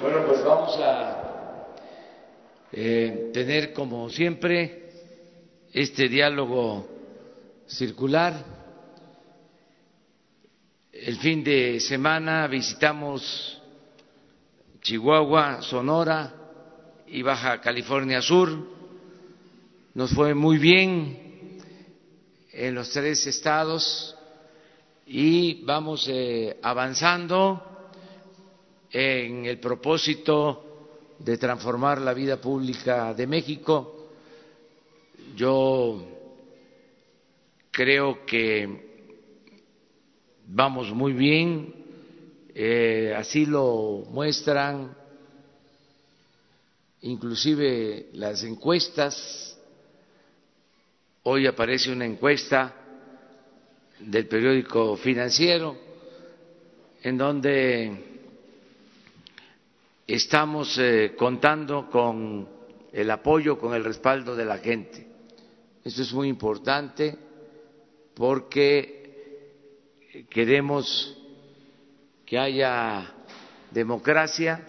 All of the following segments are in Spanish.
Bueno, pues vamos a eh, tener como siempre este diálogo circular. El fin de semana visitamos Chihuahua, Sonora y Baja California Sur. Nos fue muy bien en los tres estados y vamos eh, avanzando en el propósito de transformar la vida pública de México. Yo creo que vamos muy bien, eh, así lo muestran inclusive las encuestas. Hoy aparece una encuesta del periódico financiero en donde estamos eh, contando con el apoyo, con el respaldo de la gente. Esto es muy importante porque queremos que haya democracia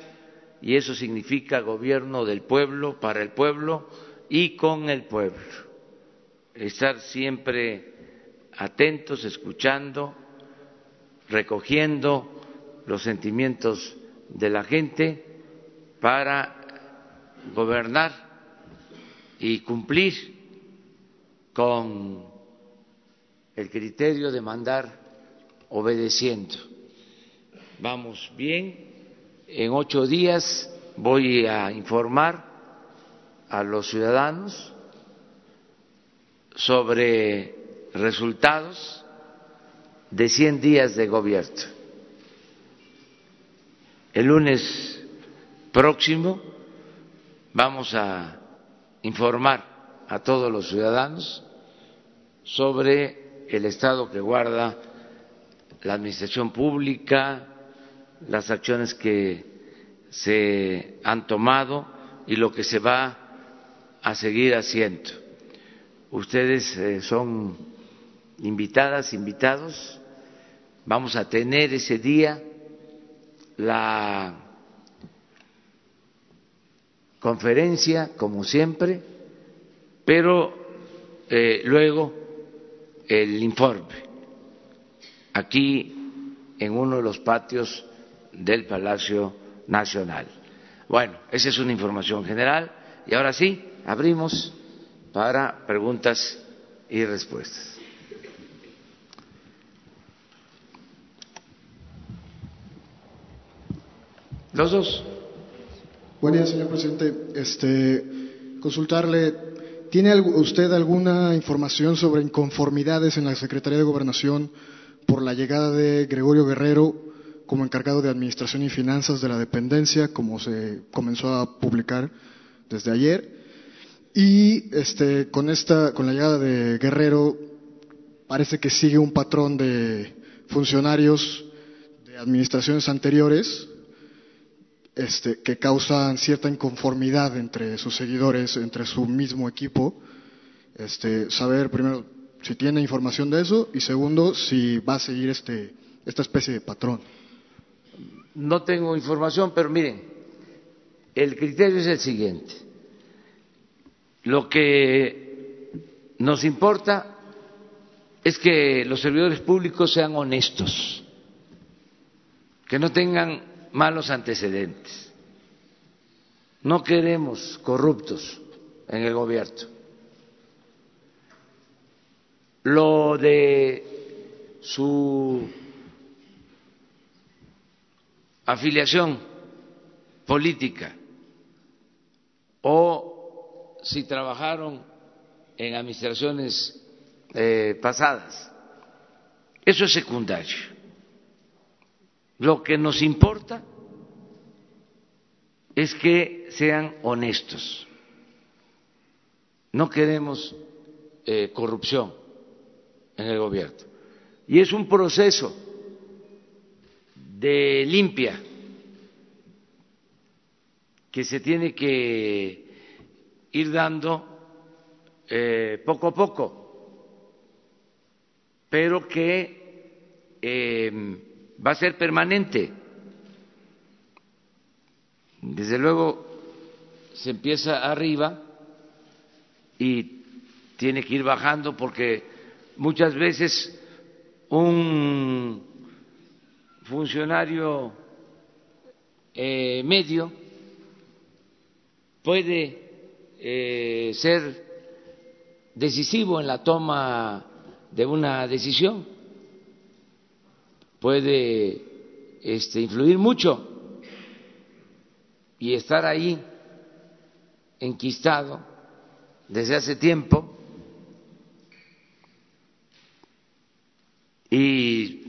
y eso significa gobierno del pueblo, para el pueblo y con el pueblo. Estar siempre atentos, escuchando, recogiendo los sentimientos de la gente para gobernar y cumplir con el criterio de mandar obedeciendo. Vamos bien, en ocho días voy a informar a los ciudadanos sobre resultados de 100 días de gobierno. El lunes próximo vamos a informar a todos los ciudadanos sobre el estado que guarda la administración pública, las acciones que se han tomado y lo que se va a seguir haciendo. Ustedes eh, son invitadas, invitados. Vamos a tener ese día la conferencia, como siempre, pero eh, luego el informe, aquí en uno de los patios del Palacio Nacional. Bueno, esa es una información general y ahora sí, abrimos para preguntas y respuestas. Los dos. Buen día, señor presidente. Este, consultarle, ¿tiene usted alguna información sobre inconformidades en la Secretaría de Gobernación por la llegada de Gregorio Guerrero como encargado de Administración y Finanzas de la dependencia, como se comenzó a publicar desde ayer? Y este, con esta, con la llegada de Guerrero, parece que sigue un patrón de funcionarios de administraciones anteriores este, que causan cierta inconformidad entre sus seguidores, entre su mismo equipo. Este, saber primero si tiene información de eso y segundo si va a seguir este, esta especie de patrón. No tengo información, pero miren, el criterio es el siguiente. Lo que nos importa es que los servidores públicos sean honestos, que no tengan malos antecedentes. No queremos corruptos en el gobierno. Lo de su afiliación política o si trabajaron en administraciones eh, pasadas, eso es secundario. Lo que nos importa es que sean honestos. No queremos eh, corrupción en el gobierno. Y es un proceso de limpia que se tiene que ir dando eh, poco a poco, pero que eh, va a ser permanente. Desde luego se empieza arriba y tiene que ir bajando porque muchas veces un funcionario eh, medio puede eh, ser decisivo en la toma de una decisión, puede este, influir mucho y estar ahí enquistado desde hace tiempo y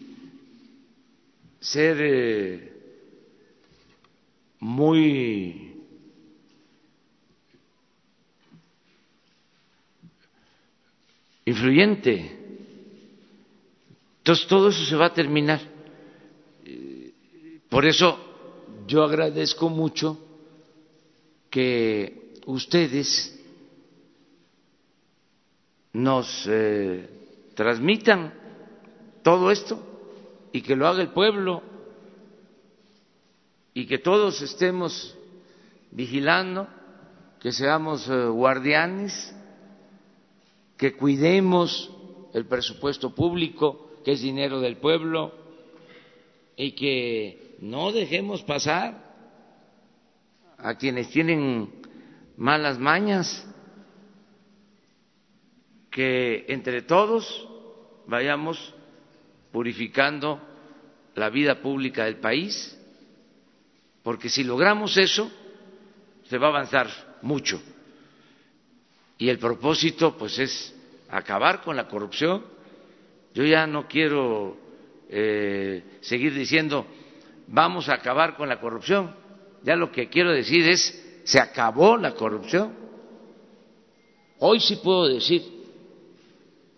ser eh, muy influyente. Entonces todo eso se va a terminar. Por eso yo agradezco mucho que ustedes nos eh, transmitan todo esto y que lo haga el pueblo y que todos estemos vigilando, que seamos eh, guardianes, que cuidemos el presupuesto público, que es dinero del pueblo, y que no dejemos pasar a quienes tienen malas mañas, que entre todos vayamos purificando la vida pública del país, porque si logramos eso, se va a avanzar mucho. Y el propósito, pues, es acabar con la corrupción. Yo ya no quiero eh, seguir diciendo vamos a acabar con la corrupción. Ya lo que quiero decir es se acabó la corrupción. Hoy sí puedo decir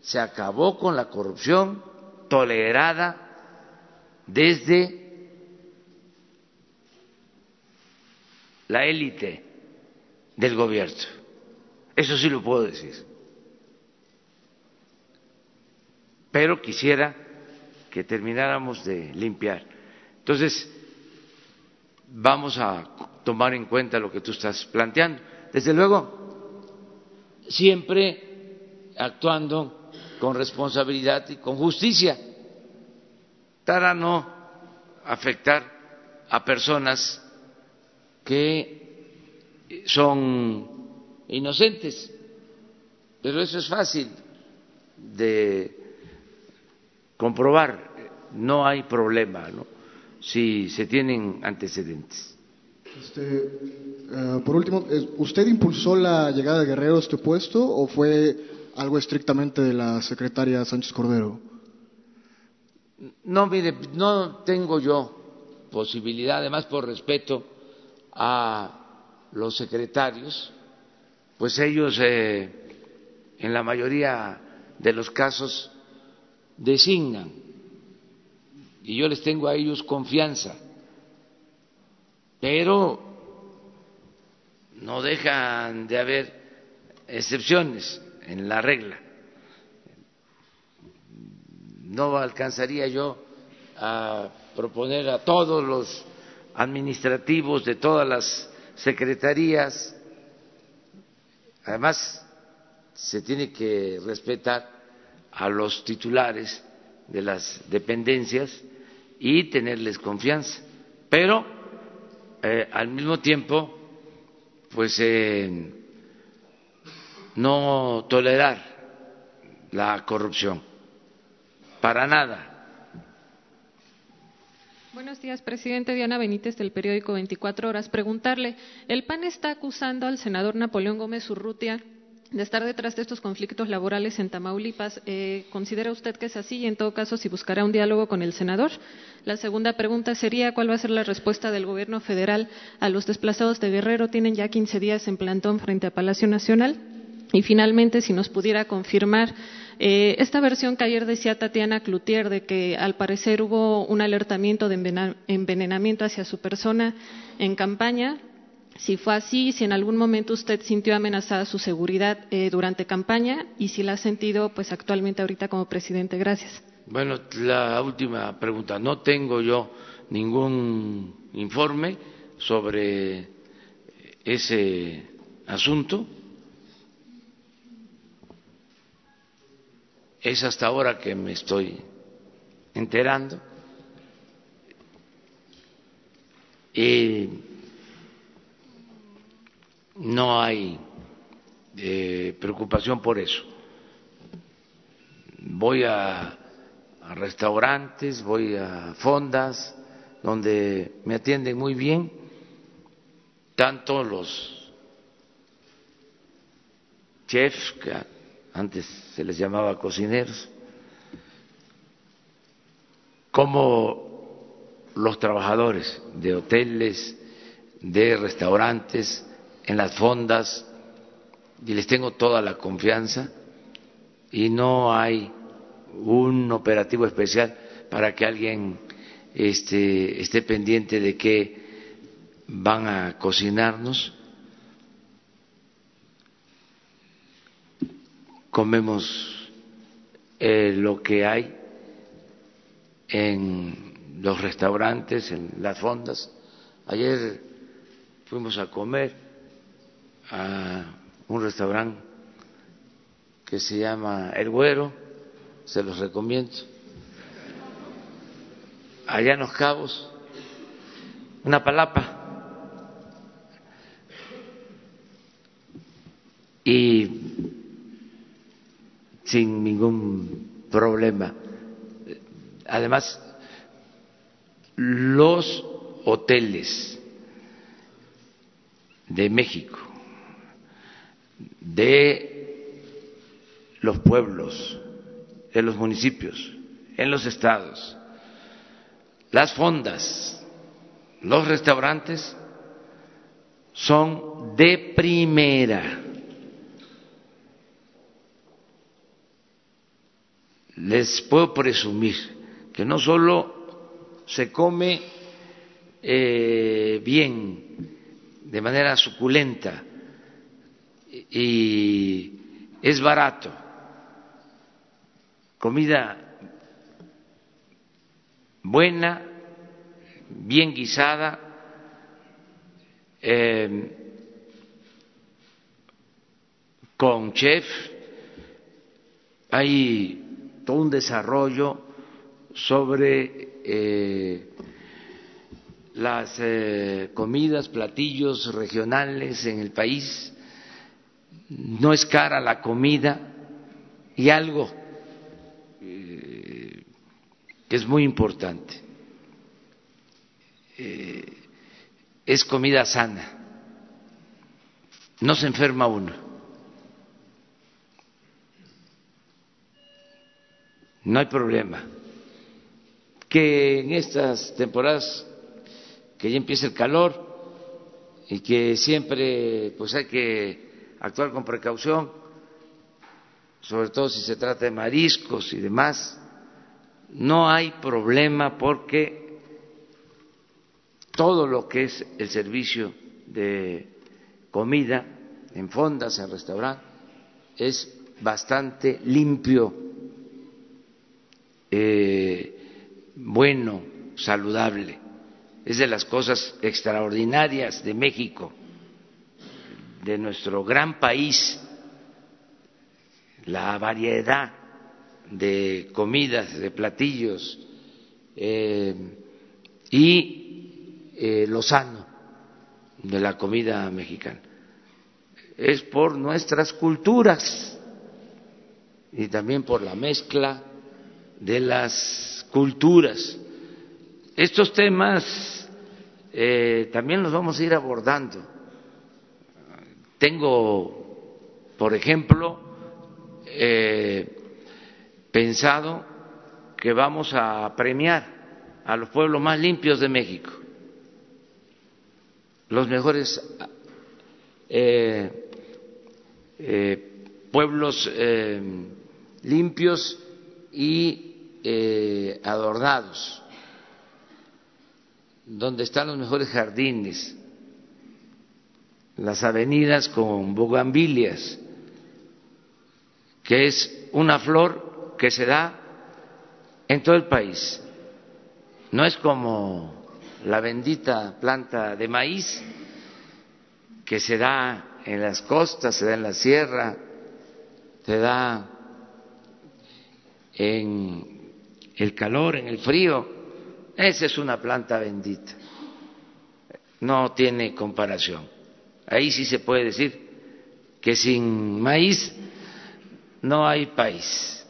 se acabó con la corrupción tolerada desde la élite del gobierno. Eso sí lo puedo decir. Pero quisiera que termináramos de limpiar. Entonces, vamos a tomar en cuenta lo que tú estás planteando. Desde luego, siempre actuando con responsabilidad y con justicia para no afectar a personas que son inocentes. Pero eso es fácil de comprobar, no hay problema ¿no? si se tienen antecedentes. Este, uh, por último, ¿usted impulsó la llegada de Guerrero a este puesto o fue algo estrictamente de la secretaria Sánchez Cordero? No, mire, no tengo yo posibilidad, además por respeto a los secretarios, pues ellos eh, en la mayoría de los casos designan. Y yo les tengo a ellos confianza, pero no dejan de haber excepciones en la regla. No alcanzaría yo a proponer a todos los administrativos de todas las secretarías. Además, se tiene que respetar a los titulares de las dependencias y tenerles confianza, pero eh, al mismo tiempo, pues eh, no tolerar la corrupción para nada. Buenos días, presidente Diana Benítez del periódico 24 Horas. Preguntarle, el PAN está acusando al senador Napoleón Gómez Urrutia de estar detrás de estos conflictos laborales en Tamaulipas. Eh, ¿Considera usted que es así y en todo caso si buscará un diálogo con el senador? La segunda pregunta sería cuál va a ser la respuesta del gobierno federal a los desplazados de Guerrero. Tienen ya 15 días en plantón frente a Palacio Nacional. Y finalmente, si nos pudiera confirmar eh, esta versión que ayer decía Tatiana Cloutier de que al parecer hubo un alertamiento de envenenamiento hacia su persona en campaña, si fue así, si en algún momento usted sintió amenazada su seguridad eh, durante campaña y si la ha sentido pues actualmente ahorita como presidente. Gracias. Bueno, la última pregunta. No tengo yo ningún informe sobre ese asunto. Es hasta ahora que me estoy enterando. Y no hay eh, preocupación por eso. Voy a, a restaurantes, voy a fondas donde me atienden muy bien, tanto los chefs, que antes se les llamaba cocineros, como los trabajadores de hoteles, de restaurantes, en las fondas, y les tengo toda la confianza, y no hay un operativo especial para que alguien este, esté pendiente de que van a cocinarnos. Comemos eh, lo que hay en los restaurantes, en las fondas. Ayer fuimos a comer a un restaurante que se llama El Güero, se los recomiendo allá en los cabos, una palapa. Y sin ningún problema. Además, los hoteles de México, de los pueblos, de los municipios, en los estados, las fondas, los restaurantes son de primera. Les puedo presumir que no solo se come eh, bien, de manera suculenta y es barato, comida buena, bien guisada, eh, con chef, hay todo un desarrollo sobre eh, las eh, comidas, platillos regionales en el país. No es cara la comida y algo que es muy importante. Eh, es comida sana, no se enferma uno. No hay problema. Que en estas temporadas que ya empieza el calor y que siempre pues hay que actuar con precaución, sobre todo si se trata de mariscos y demás, no hay problema porque todo lo que es el servicio de comida en fondas, en restaurantes, es bastante limpio, eh, bueno, saludable. Es de las cosas extraordinarias de México, de nuestro gran país, la variedad de comidas, de platillos eh, y eh, lo sano de la comida mexicana. Es por nuestras culturas y también por la mezcla de las culturas. Estos temas eh, también los vamos a ir abordando. Tengo, por ejemplo, eh, pensado que vamos a premiar a los pueblos más limpios de México, los mejores eh, eh, pueblos limpios y adornados, donde están los mejores jardines, las avenidas con bugambilias, que es una flor que se da en todo el país. No es como la bendita planta de maíz que se da en las costas, se da en la sierra, se da en el calor, en el frío. Esa es una planta bendita. No tiene comparación. Ahí sí se puede decir que sin maíz no hay país.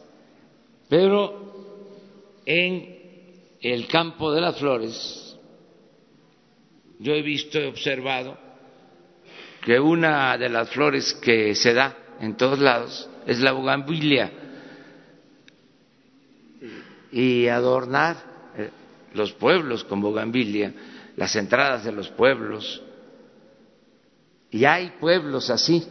Pero en el campo de las flores, yo he visto, he observado que una de las flores que se da en todos lados es la bugambilia y adornar eh, los pueblos con bugambilia, las entradas de los pueblos. Y hay pueblos así,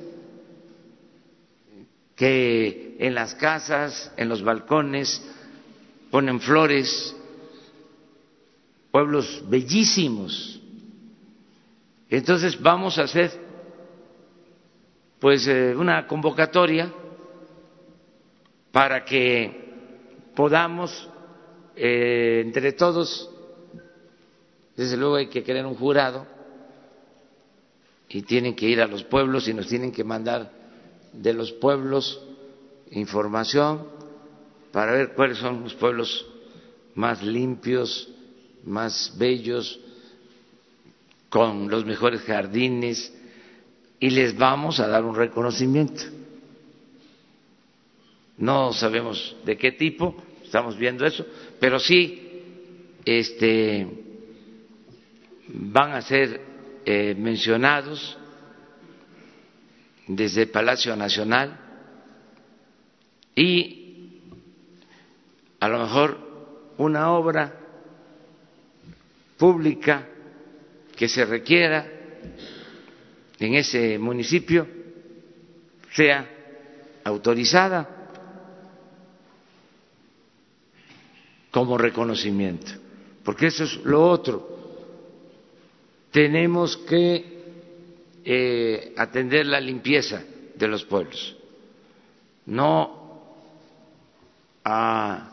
que en las casas, en los balcones, ponen flores, pueblos bellísimos. Entonces vamos a hacer pues eh, una convocatoria para que podamos eh, entre todos, desde luego hay que crear un jurado y tienen que ir a los pueblos y nos tienen que mandar de los pueblos información para ver cuáles son los pueblos más limpios, más bellos, con los mejores jardines y les vamos a dar un reconocimiento. No sabemos de qué tipo, estamos viendo eso, pero sí este, van a ser eh, mencionados desde el Palacio Nacional y a lo mejor una obra pública que se requiera en ese municipio sea autorizada como reconocimiento, porque eso es lo otro. Tenemos que eh, atender la limpieza de los pueblos, no a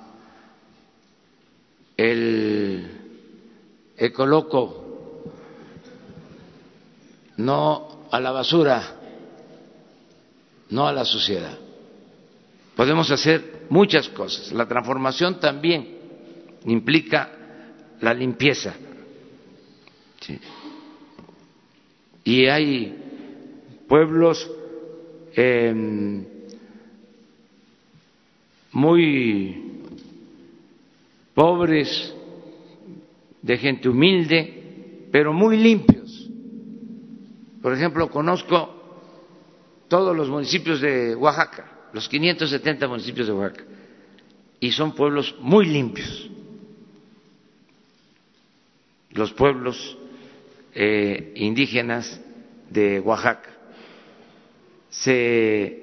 el ecoloco, no a la basura, no a la sociedad. Podemos hacer muchas cosas. La transformación también implica la limpieza. Y hay pueblos em, muy pobres, de gente humilde, pero muy limpios. Por ejemplo, conozco todos los municipios de Oaxaca, los 570 municipios de Oaxaca, y son pueblos muy limpios los pueblos eh, indígenas de Oaxaca. Se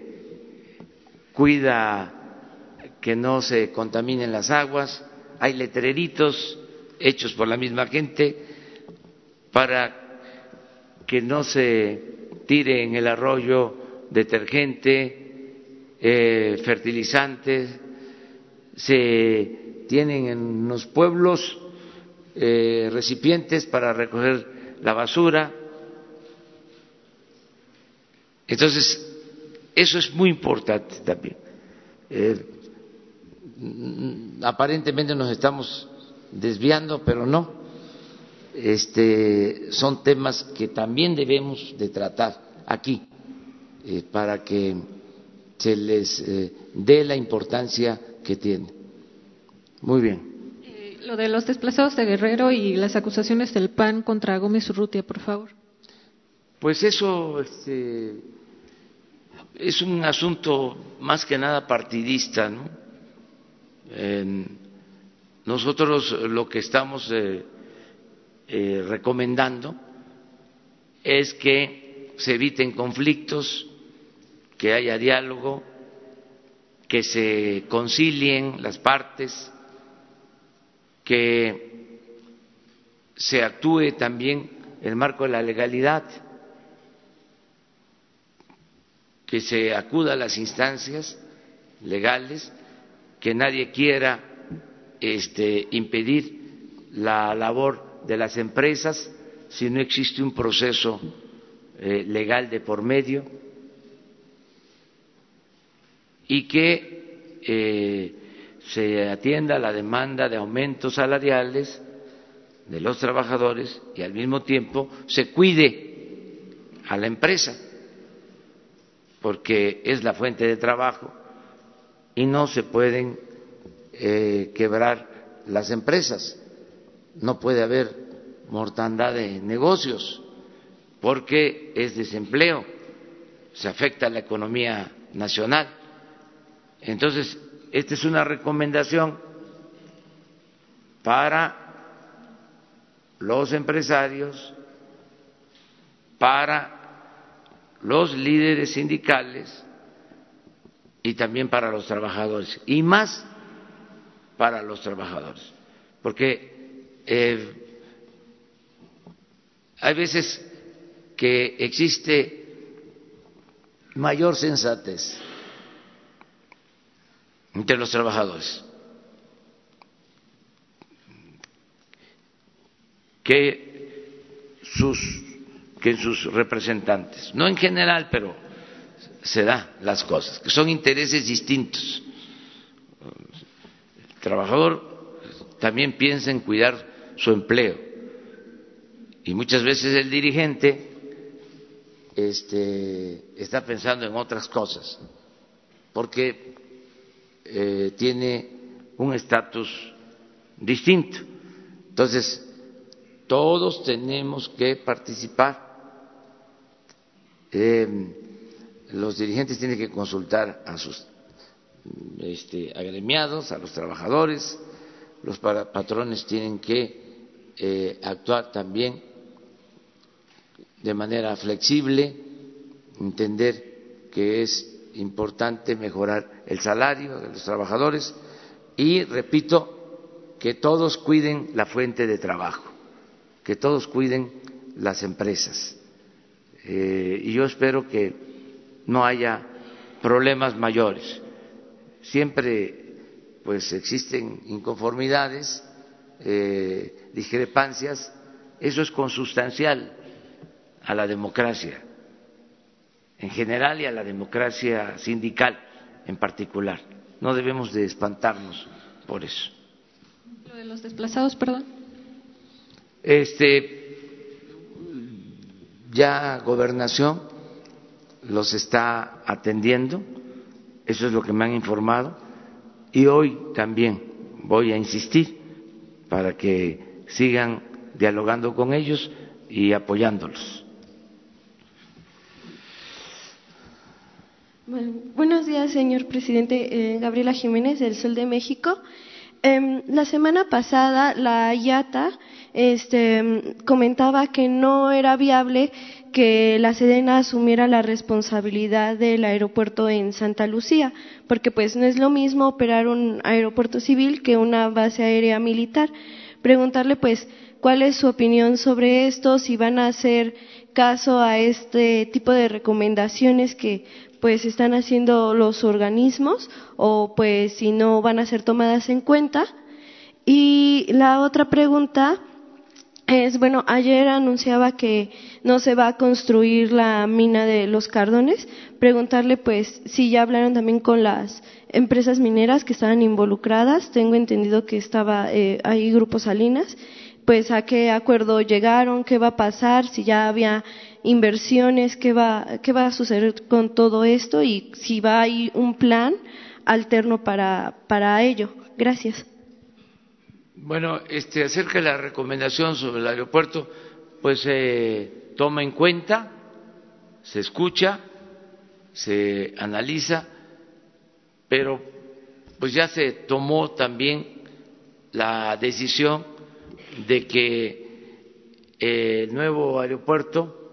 cuida que no se contaminen las aguas, hay letreritos hechos por la misma gente para que no se tire en el arroyo detergente, eh, fertilizantes, se tienen en los pueblos eh, recipientes para recoger la basura. Entonces, eso es muy importante también. Eh, aparentemente nos estamos desviando, pero no. Este, son temas que también debemos de tratar aquí eh, para que se les dé la importancia que tiene. Muy bien. Lo de los desplazados de Guerrero y las acusaciones del PAN contra Gómez Urrutia, por favor. Pues eso este, es un asunto más que nada partidista, ¿no? nosotros lo que estamos eh, eh, recomendando es que se eviten conflictos, que haya diálogo, que se concilien las partes que se actúe también en el marco de la legalidad, que se acuda a las instancias legales, que nadie quiera este, impedir la labor de las empresas si no existe un proceso eh, legal de por medio y que eh, se atienda la demanda de aumentos salariales de los trabajadores y al mismo tiempo se cuide a la empresa, porque es la fuente de trabajo y no se pueden eh, quebrar las empresas, no puede haber mortandad de negocios, porque es desempleo, se afecta a la economía nacional. Entonces, esta es una recomendación para los empresarios, para los líderes sindicales y también para los trabajadores, y más para los trabajadores, porque eh, hay veces que existe mayor sensatez entre los trabajadores. Que sus que sus representantes, no en general, pero se da las cosas, que son intereses distintos. El trabajador también piensa en cuidar su empleo. Y muchas veces el dirigente este, está pensando en otras cosas, porque eh, tiene un estatus distinto. Entonces, todos tenemos que participar. Eh, los dirigentes tienen que consultar a sus este, agremiados, a los trabajadores, los patrones tienen que eh, actuar también de manera flexible, entender que es importante mejorar el salario de los trabajadores y, repito, que todos cuiden la fuente de trabajo, que todos cuiden las empresas. Eh, y yo espero que no haya problemas mayores. Siempre pues existen inconformidades, eh, discrepancias, eso es consustancial a la democracia en general y a la democracia sindical en particular. No debemos de espantarnos por eso. Lo de los desplazados, perdón. Este, ya gobernación los está atendiendo, eso es lo que me han informado, y hoy también voy a insistir para que sigan dialogando con ellos y apoyándolos. Buenos días, señor presidente. Eh, Gabriela Jiménez, del Sol de México. Em, la semana pasada, la IATA este, comentaba que no era viable que la Sedena asumiera la responsabilidad del aeropuerto en Santa Lucía, porque pues no es lo mismo operar un aeropuerto civil que una base aérea militar. Preguntarle pues cuál es su opinión sobre esto, si van a hacer caso a este tipo de recomendaciones que pues están haciendo los organismos o pues si no van a ser tomadas en cuenta. Y la otra pregunta es, bueno, ayer anunciaba que no se va a construir la mina de los cardones. Preguntarle, pues, si ya hablaron también con las empresas mineras que estaban involucradas. Tengo entendido que estaba eh, ahí Grupo Salinas. Pues, a qué acuerdo llegaron, qué va a pasar, si ya había inversiones, qué va, qué va a suceder con todo esto y si va a ir un plan alterno para, para ello. Gracias. Bueno, este, acerca de la recomendación sobre el aeropuerto, pues se toma en cuenta, se escucha, se analiza, pero pues ya se tomó también la decisión de que el nuevo aeropuerto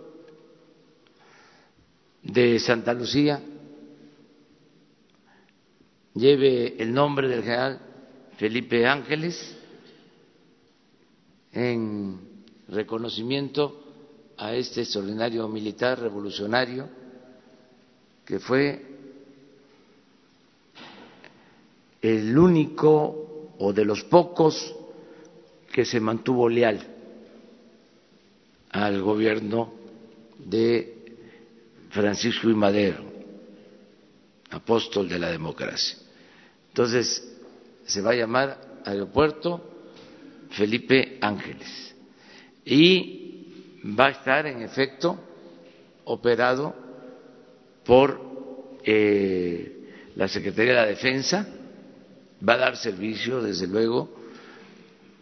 de Santa Lucía. Lleve el nombre del general Felipe Ángeles en reconocimiento a este extraordinario militar revolucionario que fue el único o de los pocos que se mantuvo leal al gobierno de Francisco y Madero, apóstol de la democracia. Entonces, se va a llamar Aeropuerto Felipe Ángeles y va a estar en efecto operado por eh, la Secretaría de la Defensa, va a dar servicio, desde luego,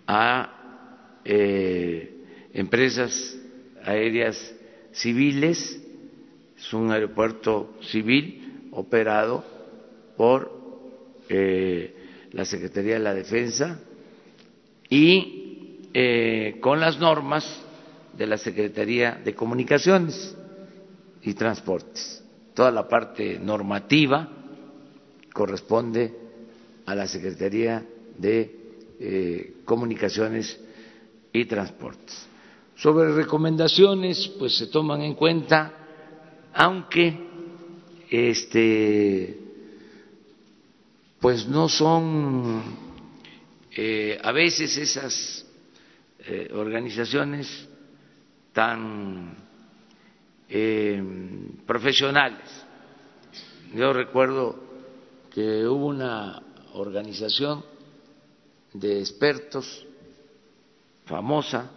a eh, empresas aéreas civiles, es un aeropuerto civil operado por eh, la Secretaría de la Defensa y eh, con las normas de la Secretaría de Comunicaciones y Transportes. Toda la parte normativa corresponde a la Secretaría de eh, Comunicaciones y Transportes. Sobre recomendaciones, pues se toman en cuenta, aunque este, pues no son eh, a veces esas eh, organizaciones tan eh, profesionales. Yo recuerdo que hubo una organización de expertos famosa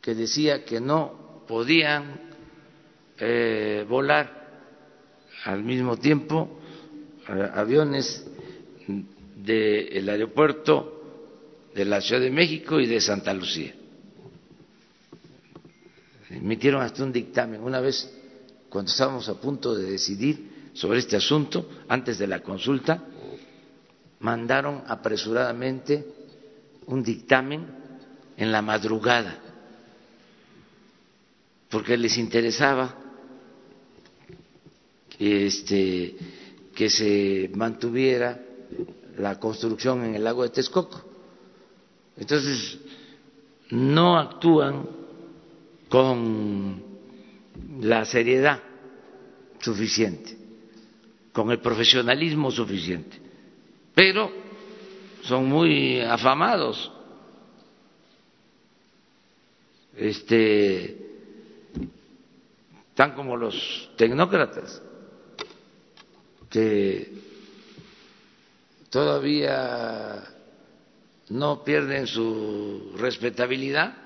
que decía que no podían volar al mismo tiempo aviones del aeropuerto de la Ciudad de México y de Santa Lucía. Emitieron hasta un dictamen. Una vez, cuando estábamos a punto de decidir sobre este asunto, antes de la consulta, mandaron apresuradamente un dictamen en la madrugada, porque les interesaba este, que se mantuviera la construcción en el lago de Texcoco. Entonces, no actúan con la seriedad suficiente, con el profesionalismo suficiente, pero son muy afamados. Este, tan como los tecnócratas que todavía no pierden su respetabilidad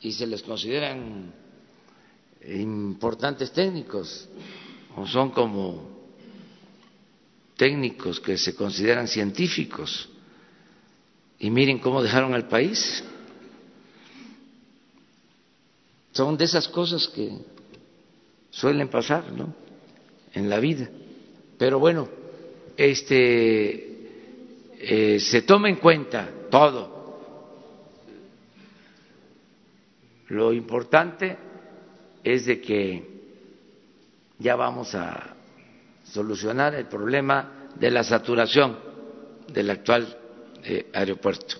y se les consideran importantes técnicos o son como técnicos que se consideran científicos y miren cómo dejaron al país. Son de esas cosas que suelen pasar, ¿no? En la vida. Pero bueno, este, eh, se toma en cuenta todo. Lo importante es de que ya vamos a solucionar el problema de la saturación del actual eh, aeropuerto.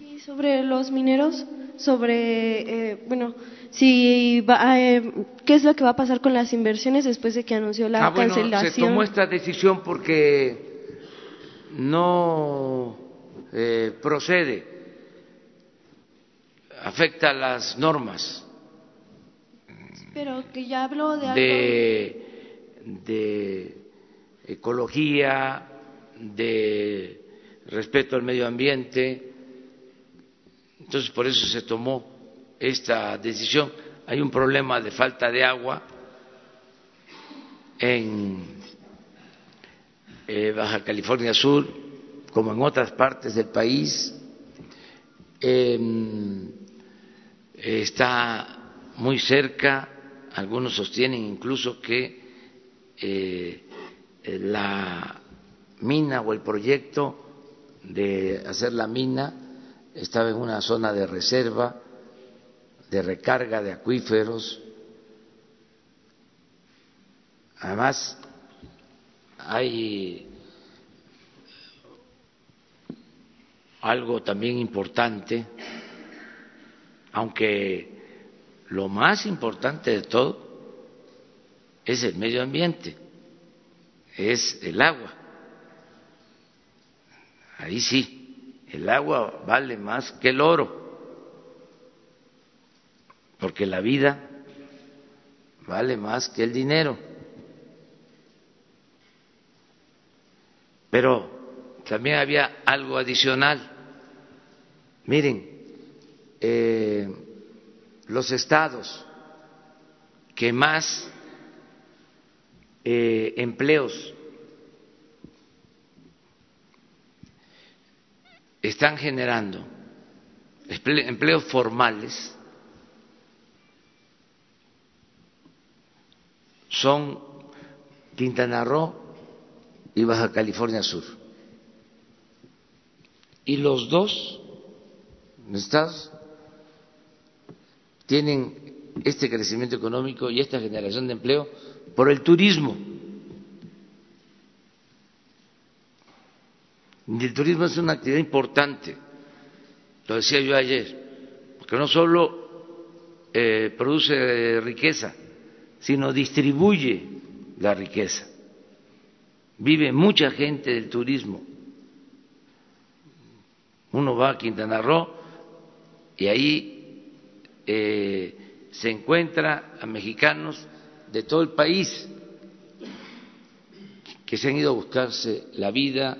Y sobre los mineros, sobre, eh, bueno, si va, eh, qué es lo que va a pasar con las inversiones después de que anunció la ah, bueno, cancelación. Se tomó esta decisión porque no eh, procede, afecta las normas. Pero que ya habló de, de, de ecología, de respeto al medio ambiente. Entonces, por eso se tomó esta decisión. Hay un problema de falta de agua en eh, Baja California Sur, como en otras partes del país. Em, está muy cerca, algunos sostienen incluso que eh, la mina o el proyecto de hacer la mina estaba en una zona de reserva de recarga de acuíferos. Además, hay algo también importante, aunque lo más importante de todo es el medio ambiente, es el agua. Ahí sí, el agua vale más que el oro porque la vida vale más que el dinero. Pero también había algo adicional. Miren, eh, los estados que más eh, empleos están generando, empleos formales, son Quintana Roo y Baja California Sur. Y los dos estados tienen este crecimiento económico y esta generación de empleo por el turismo. Y el turismo es una actividad importante, lo decía yo ayer, porque no solo eh, produce riqueza, sino distribuye la riqueza. Vive mucha gente del turismo. Uno va a Quintana Roo y ahí eh, se encuentra a mexicanos de todo el país que se han ido a buscarse la vida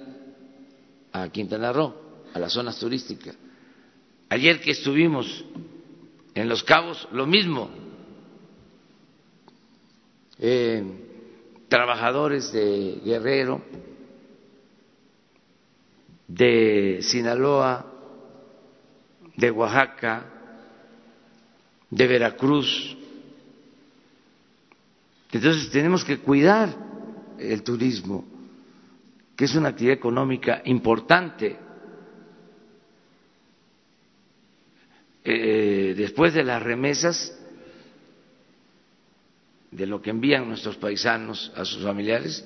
a Quintana Roo, a las zonas turísticas. Ayer que estuvimos en Los Cabos, lo mismo eh, trabajadores de Guerrero, de Sinaloa, de Oaxaca, de Veracruz. Entonces tenemos que cuidar el turismo, que es una actividad económica importante. Eh, después de las remesas, de lo que envían nuestros paisanos a sus familiares,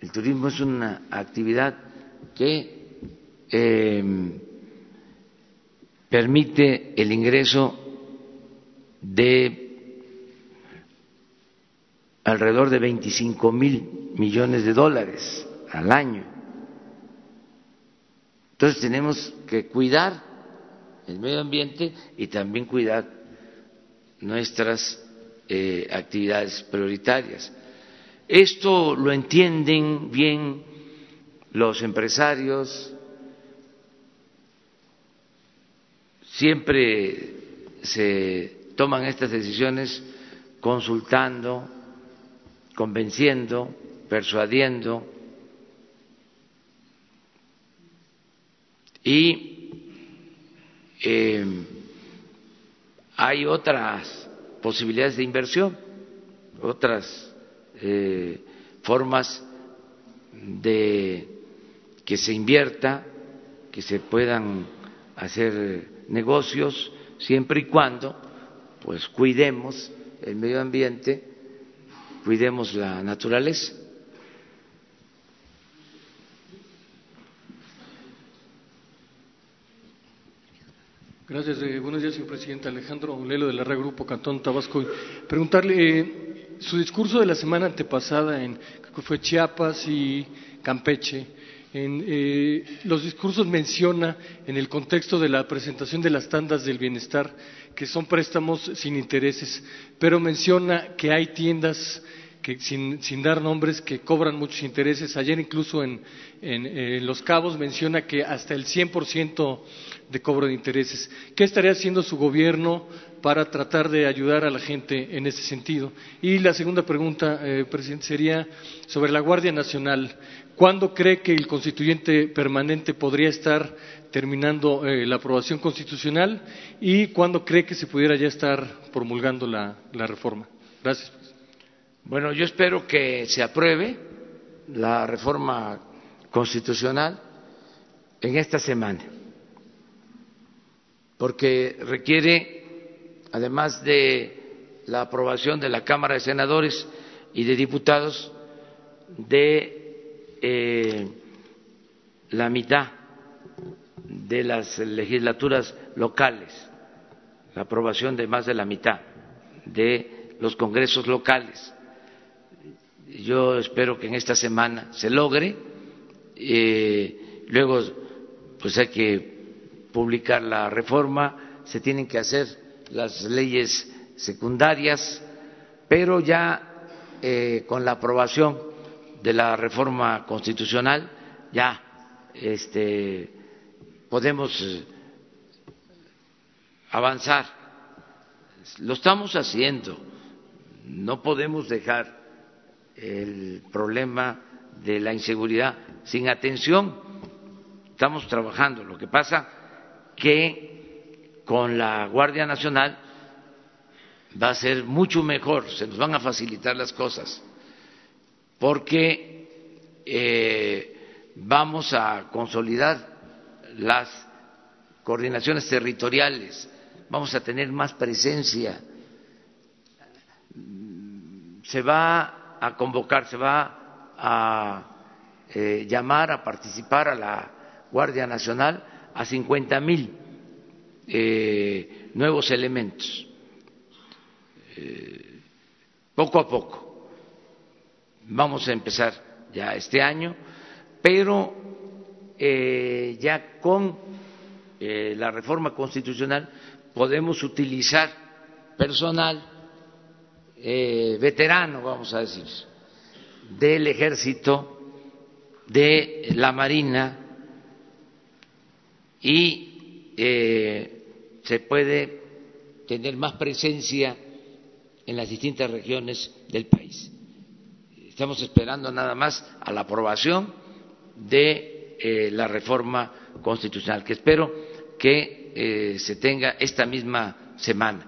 el turismo es una actividad que em, permite el ingreso de alrededor de 25 mil millones de dólares al año. Entonces tenemos que cuidar el medio ambiente y también cuidar nuestras eh, actividades prioritarias. Esto lo entienden bien los empresarios, siempre se toman estas decisiones consultando, convenciendo, persuadiendo y eh, hay otras posibilidades de inversión, otras eh, formas de que se invierta, que se puedan hacer negocios, siempre y cuando pues cuidemos el medio ambiente, cuidemos la naturaleza. Gracias. Eh, buenos días, señor presidente. Alejandro Lelo de la Red Grupo Cantón Tabasco. Preguntarle, eh, su discurso de la semana antepasada en que fue Chiapas y Campeche, en eh, los discursos menciona en el contexto de la presentación de las tandas del bienestar que son préstamos sin intereses, pero menciona que hay tiendas que sin, sin, dar nombres que cobran muchos intereses. Ayer incluso en, en Los Cabos menciona que hasta el 100% de cobro de intereses. ¿Qué estaría haciendo su gobierno para tratar de ayudar a la gente en ese sentido? Y la segunda pregunta, eh, presidente, sería sobre la Guardia Nacional. ¿Cuándo cree que el constituyente permanente podría estar terminando eh, la aprobación constitucional y cuándo cree que se pudiera ya estar promulgando la, la reforma? Gracias. Bueno, yo espero que se apruebe la reforma constitucional en esta semana porque requiere, además de la aprobación de la Cámara de Senadores y de Diputados, de eh, la mitad de las legislaturas locales, la aprobación de más de la mitad de los congresos locales. Yo espero que en esta semana se logre. Eh, luego, pues hay que publicar la reforma, se tienen que hacer las leyes secundarias, pero ya eh, con la aprobación de la reforma constitucional ya este, podemos eh, avanzar. Lo estamos haciendo. No podemos dejar el problema de la inseguridad sin atención. Estamos trabajando. Lo que pasa que con la Guardia Nacional va a ser mucho mejor, se nos van a facilitar las cosas, porque eh, vamos a consolidar las coordinaciones territoriales, vamos a tener más presencia, se va a convocar, se va a eh, llamar a participar a la Guardia Nacional a 50 mil eh, nuevos elementos, eh, poco a poco. Vamos a empezar ya este año, pero eh, ya con la reforma constitucional podemos utilizar personal veterano, vamos a decir, del ejército, de la marina, y eh, se puede tener más presencia en las distintas regiones del país. Estamos esperando nada más a la aprobación de eh, la reforma constitucional, que espero que eh, se tenga esta misma semana.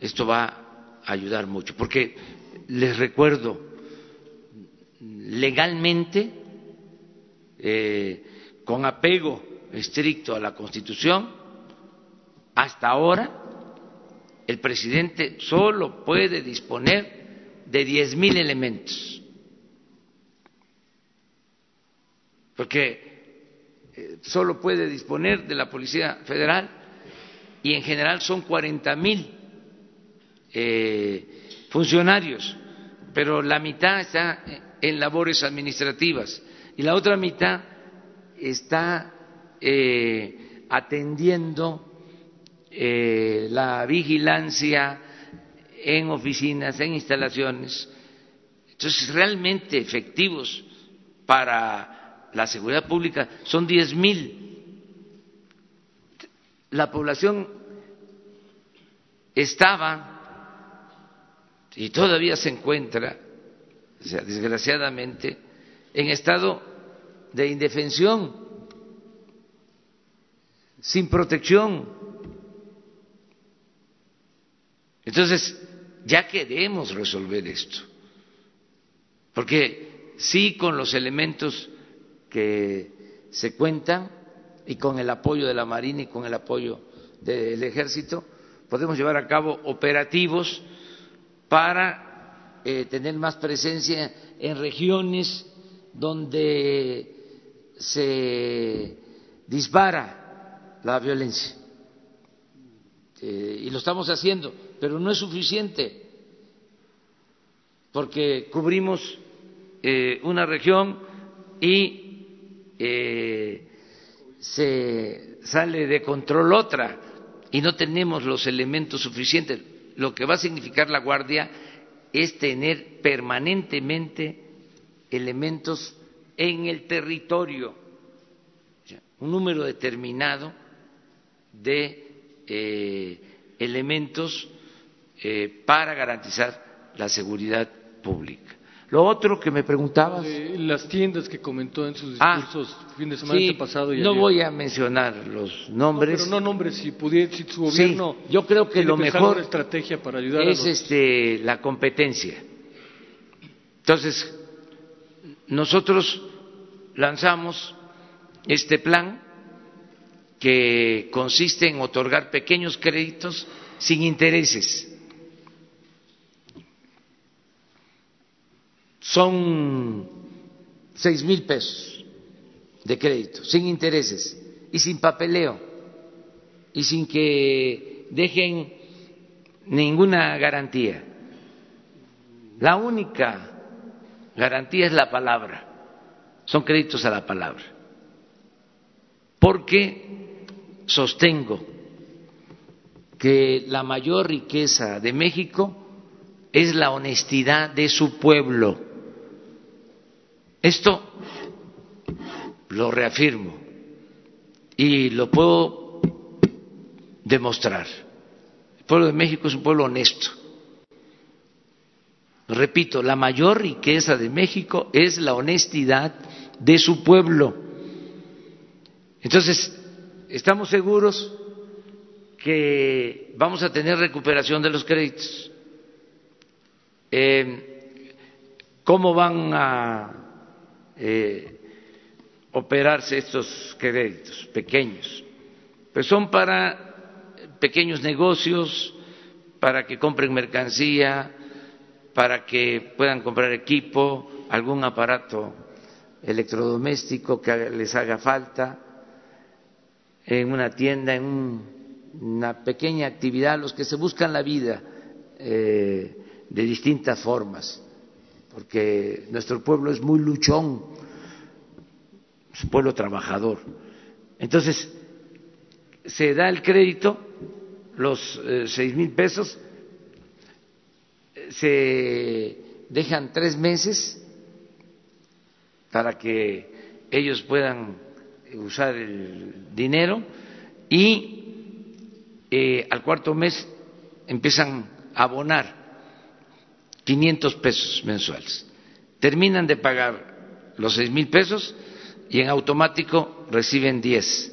Esto va a ayudar mucho, porque les recuerdo, legalmente, con apego estricto a la Constitución, hasta ahora el presidente solo puede disponer de diez mil elementos, porque eh, solo puede disponer de la Policía Federal y en general son cuarenta mil eh, funcionarios, pero la mitad está en labores administrativas y la otra mitad está eh, atendiendo eh, la vigilancia en oficinas, en instalaciones. Entonces, realmente efectivos para la seguridad pública son diez mil. La población estaba y todavía se encuentra, desgraciadamente, en estado de indefensión sin protección. Entonces, ya queremos resolver esto, porque sí con los elementos que se cuentan y con el apoyo de la Marina y con el apoyo del Ejército, podemos llevar a cabo operativos para eh, tener más presencia en regiones donde se dispara la violencia. Eh, y lo estamos haciendo, pero no es suficiente, porque cubrimos eh, una región y eh, se sale de control otra y no tenemos los elementos suficientes. Lo que va a significar la Guardia es tener permanentemente elementos en el territorio, un número determinado de eh, elementos eh, para garantizar la seguridad pública. Lo otro que me preguntaba las tiendas que comentó en sus ah, discursos fin de semana pasado. Y no voy a mencionar los nombres. No, pero no nombres, si, pudiera, si su gobierno. yo creo que lo mejor. estrategia para ayudar es este, la competencia. Entonces, nosotros lanzamos este plan que consiste en otorgar pequeños créditos sin intereses. Son seis mil pesos de crédito, sin intereses y sin papeleo y sin que dejen ninguna garantía. La única garantía es la palabra, son créditos a la palabra. Porque sostengo que la mayor riqueza de México es la honestidad de su pueblo. Esto lo reafirmo y lo puedo demostrar. El pueblo de México es un pueblo honesto. Repito, la mayor riqueza de México es la honestidad de su pueblo. Entonces, estamos seguros que vamos a tener recuperación de los créditos. Eh, ¿Cómo van a eh, operarse estos créditos pequeños? Pues son para pequeños negocios, para que compren mercancía, para que puedan comprar equipo, algún aparato electrodoméstico que les haga falta en una tienda, en una pequeña actividad, los que se buscan la vida eh, de distintas formas, porque nuestro pueblo es muy luchón, es un pueblo trabajador. Entonces, se da el crédito, los eh, seis mil pesos, se dejan tres meses para que ellos puedan usar el dinero y eh, al cuarto mes empiezan a abonar 500 pesos mensuales. Terminan de pagar los seis mil pesos y en automático reciben 10.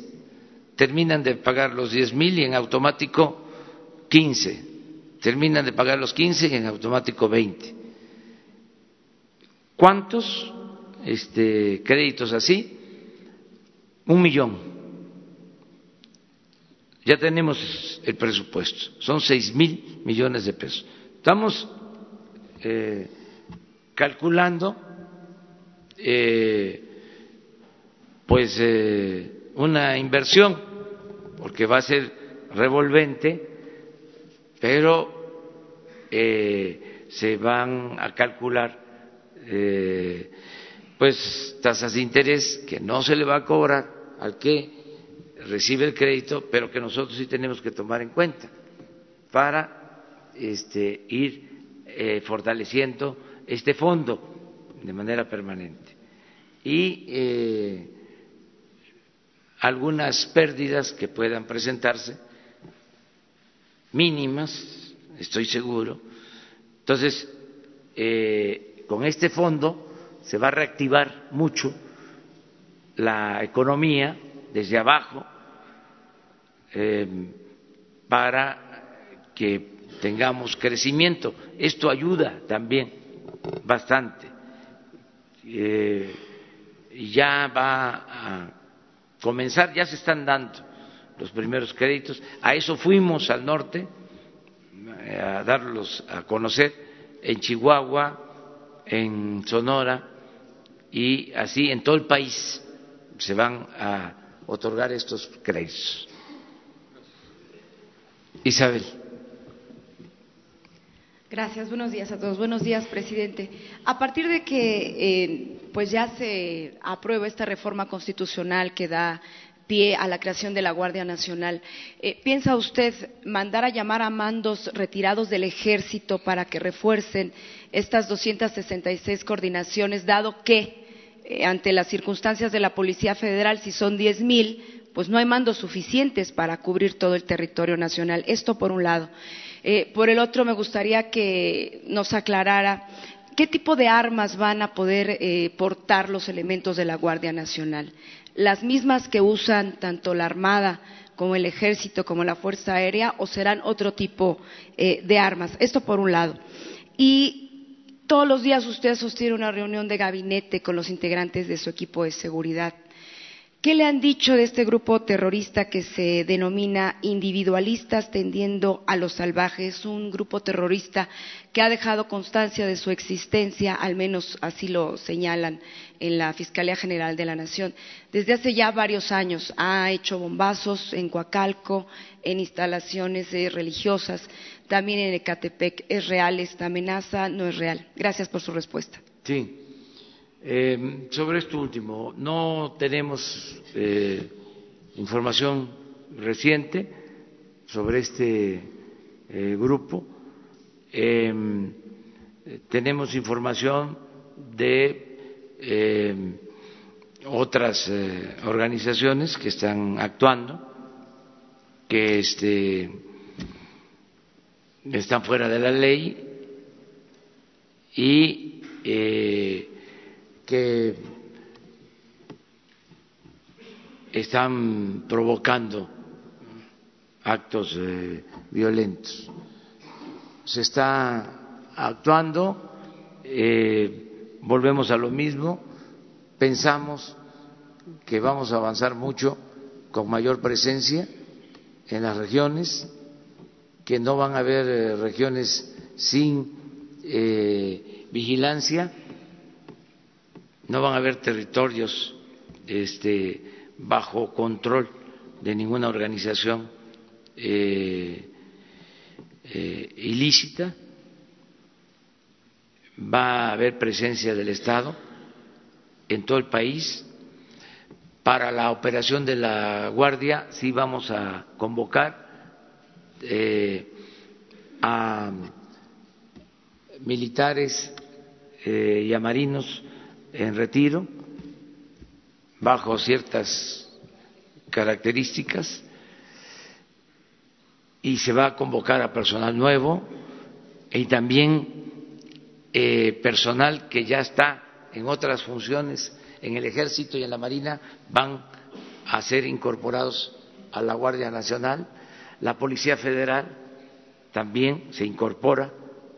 Terminan de pagar los diez mil y en automático 15. Terminan de pagar los 15 y en automático 20. ¿Cuántos este, créditos así? Un millón ya tenemos el presupuesto, son seis mil millones de pesos. Estamos eh, calculando eh, pues eh, una inversión, porque va a ser revolvente, pero se van a calcular pues tasas de interés que no se le va a cobrar al que recibe el crédito, pero que nosotros sí tenemos que tomar en cuenta para este, ir eh, fortaleciendo este fondo de manera permanente. Y eh, algunas pérdidas que puedan presentarse, mínimas, estoy seguro. Entonces, eh, con este fondo se va a reactivar mucho la economía desde abajo eh, para que tengamos crecimiento. Esto ayuda también bastante. Eh, ya va a comenzar, ya se están dando los primeros créditos. A eso fuimos al norte eh, a darlos a conocer en Chihuahua, en Sonora y así en todo el país se van a otorgar estos créditos. Isabel. Gracias. Buenos días a todos. Buenos días, presidente. A partir de que eh, pues ya se aprueba esta reforma constitucional que da pie a la creación de la Guardia Nacional, eh, ¿piensa usted mandar a llamar a mandos retirados del Ejército para que refuercen estas 266 coordinaciones, dado que eh, ante las circunstancias de la Policía Federal, si son diez mil, pues no hay mandos suficientes para cubrir todo el territorio nacional. Esto por un lado. Eh, por el otro, me gustaría que nos aclarara qué tipo de armas van a poder eh, portar los elementos de la Guardia Nacional. ¿Las mismas que usan tanto la Armada como el Ejército como la Fuerza Aérea o serán otro tipo de armas? Esto por un lado. Y todos los días usted sostiene una reunión de gabinete con los integrantes de su equipo de seguridad. ¿Qué le han dicho de este grupo terrorista que se denomina individualistas tendiendo a los salvajes? Un grupo terrorista que ha dejado constancia de su existencia, al menos así lo señalan en la Fiscalía General de la Nación. Desde hace ya varios años ha hecho bombazos en Coacalco, en instalaciones eh, religiosas, también en Ecatepec. ¿Es real esta amenaza? ¿No es real? Gracias por su respuesta. Sí. Eh, sobre esto último, no tenemos eh, información reciente, sobre este eh, grupo. Em, tenemos información de em, otras eh, organizaciones que están actuando, que este, están fuera de la ley y que están provocando actos eh, violentos. Se está actuando, eh, volvemos a lo mismo, pensamos que vamos a avanzar mucho con mayor presencia en las regiones, que no van a haber eh, regiones sin vigilancia, no van a haber territorios este, bajo control de ninguna organización eh, eh, ilícita, va a haber presencia del Estado en todo el país. Para la operación de la Guardia sí vamos a convocar eh, a militares y a marinos en retiro bajo ciertas características y se va a convocar a personal nuevo y también eh, personal que ya está en otras funciones en el ejército y en la marina van a ser incorporados a la Guardia Nacional. La Policía Federal también se incorpora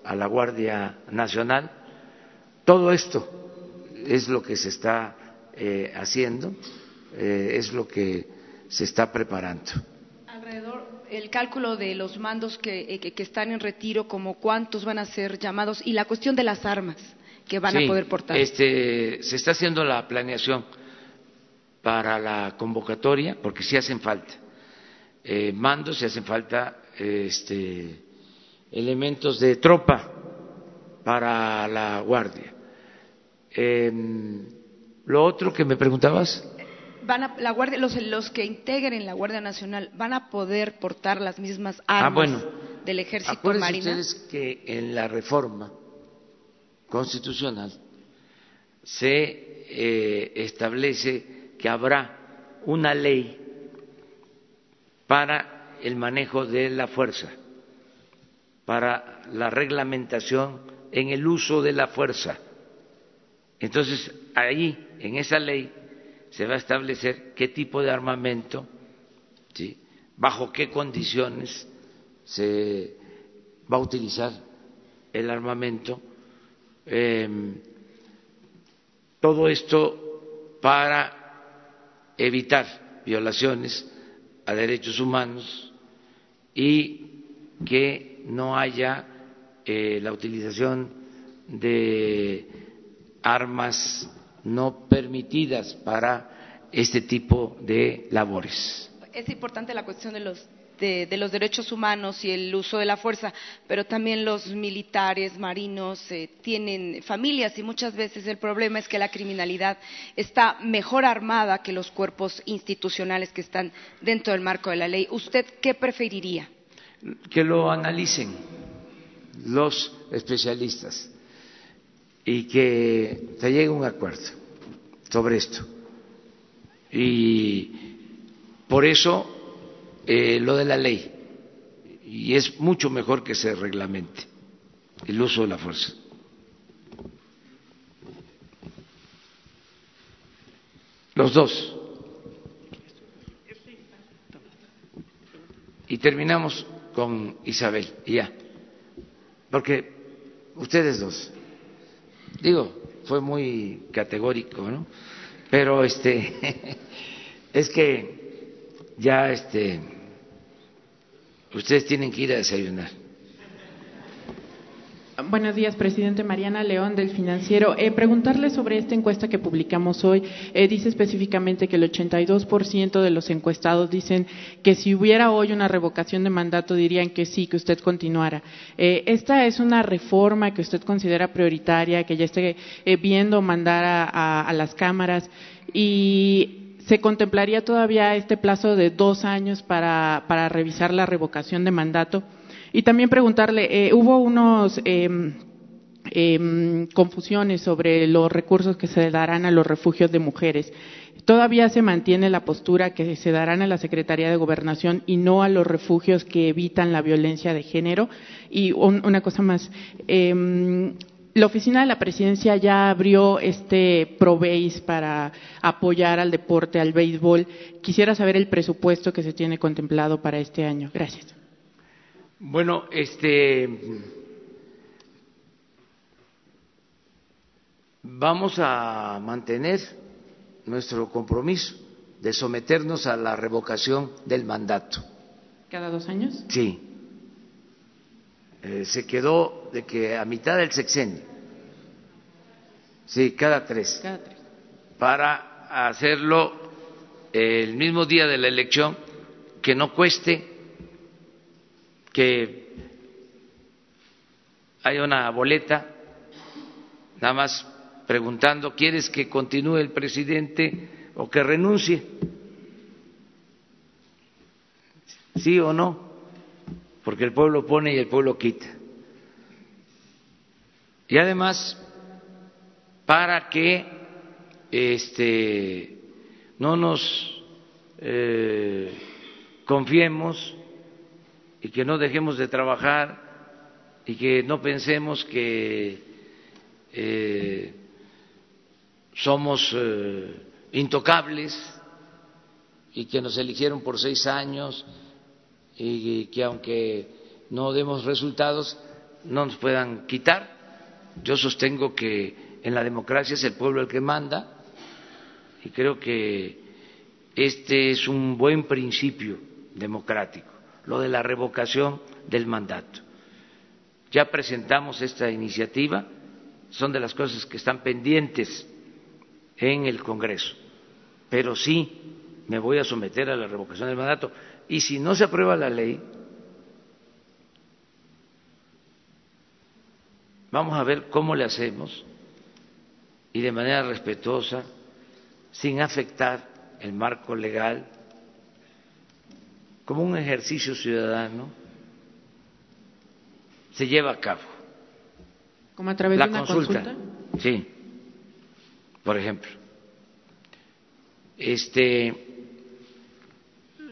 a la Guardia Nacional. Todo esto es lo que se está eh, haciendo, eh, es lo que se está preparando. Alrededor el cálculo de los mandos que, eh, están en retiro, como cuántos van a ser llamados y la cuestión de las armas que van a poder portar. Este, se está haciendo la planeación para la convocatoria, porque sí hacen falta mandos, sí hacen falta este, elementos de tropa para la guardia. Em, lo otro que me preguntabas. Van a, la guardia, los, los, que integren la Guardia Nacional van a poder portar las mismas ah, armas del Ejército Marina. ustedes que en la reforma constitucional se eh, establece que habrá una ley para el manejo de la fuerza, para la reglamentación en el uso de la fuerza. Entonces, ahí en esa ley se va a establecer qué tipo de armamento, bajo qué condiciones se va a utilizar el armamento. Em, todo esto para evitar violaciones a derechos humanos y que no haya eh, la utilización de armas no permitidas para este tipo de labores. Es importante la cuestión de los de, los derechos humanos y el uso de la fuerza, pero también los militares, marinos, eh, tienen familias y muchas veces el problema es que la criminalidad está mejor armada que los cuerpos institucionales que están dentro del marco de la ley. ¿Usted qué preferiría? Que lo analicen los especialistas y que se llegue a un acuerdo sobre esto. Y por eso eh, lo de la ley, y es mucho mejor que se reglamente el uso de la fuerza. Los dos. Y terminamos con Isabel, ya. Porque ustedes dos. Digo, fue muy categórico, ¿no? Pero este es que ya este ustedes tienen que ir a desayunar. Buenos días, presidente Mariana León del Financiero. Eh, preguntarle sobre esta encuesta que publicamos hoy. Eh, dice específicamente que el 82% de los encuestados dicen que si hubiera hoy una revocación de mandato dirían que sí, que usted continuara. Eh, ¿Esta es una reforma que usted considera prioritaria, que ya esté viendo mandar a las cámaras? Y ¿se contemplaría todavía este plazo de dos años para, para revisar la revocación de mandato? Y también preguntarle, eh, hubo unos em, em, confusiones sobre los recursos que se darán a los refugios de mujeres. Todavía se mantiene la postura que se darán a la Secretaría de Gobernación y no a los refugios que evitan la violencia de género. Y una cosa más. Eh, la oficina de la presidencia ya abrió este ProBase para apoyar al deporte, al béisbol. Quisiera saber el presupuesto que se tiene contemplado para este año. Gracias. Bueno, este vamos a mantener nuestro compromiso de someternos a la revocación del mandato. ¿Cada dos años? Sí. Eh, se quedó de que a mitad del sexenio, sí, cada tres, cada tres, para hacerlo el mismo día de la elección, que no cueste que haya una boleta, nada más preguntando, ¿quieres que continúe el presidente o que renuncie? ¿Sí o no? Porque el pueblo pone y el pueblo quita. Y además, para que este, no nos eh, confiemos y que no dejemos de trabajar y que no pensemos que eh, somos eh, intocables y que nos eligieron por seis años y que aunque no demos resultados no nos puedan quitar. Yo sostengo que en la democracia es el pueblo el que manda y creo que este es un buen principio democrático lo de la revocación del mandato. Ya presentamos esta iniciativa, son de las cosas que están pendientes en el Congreso, pero sí me voy a someter a la revocación del mandato. Y si no se aprueba la ley, vamos a ver cómo le hacemos y de manera respetuosa, sin afectar el marco legal como un ejercicio ciudadano, se lleva a cabo. ¿Como a través la de una consulta? Sí, por ejemplo. Este,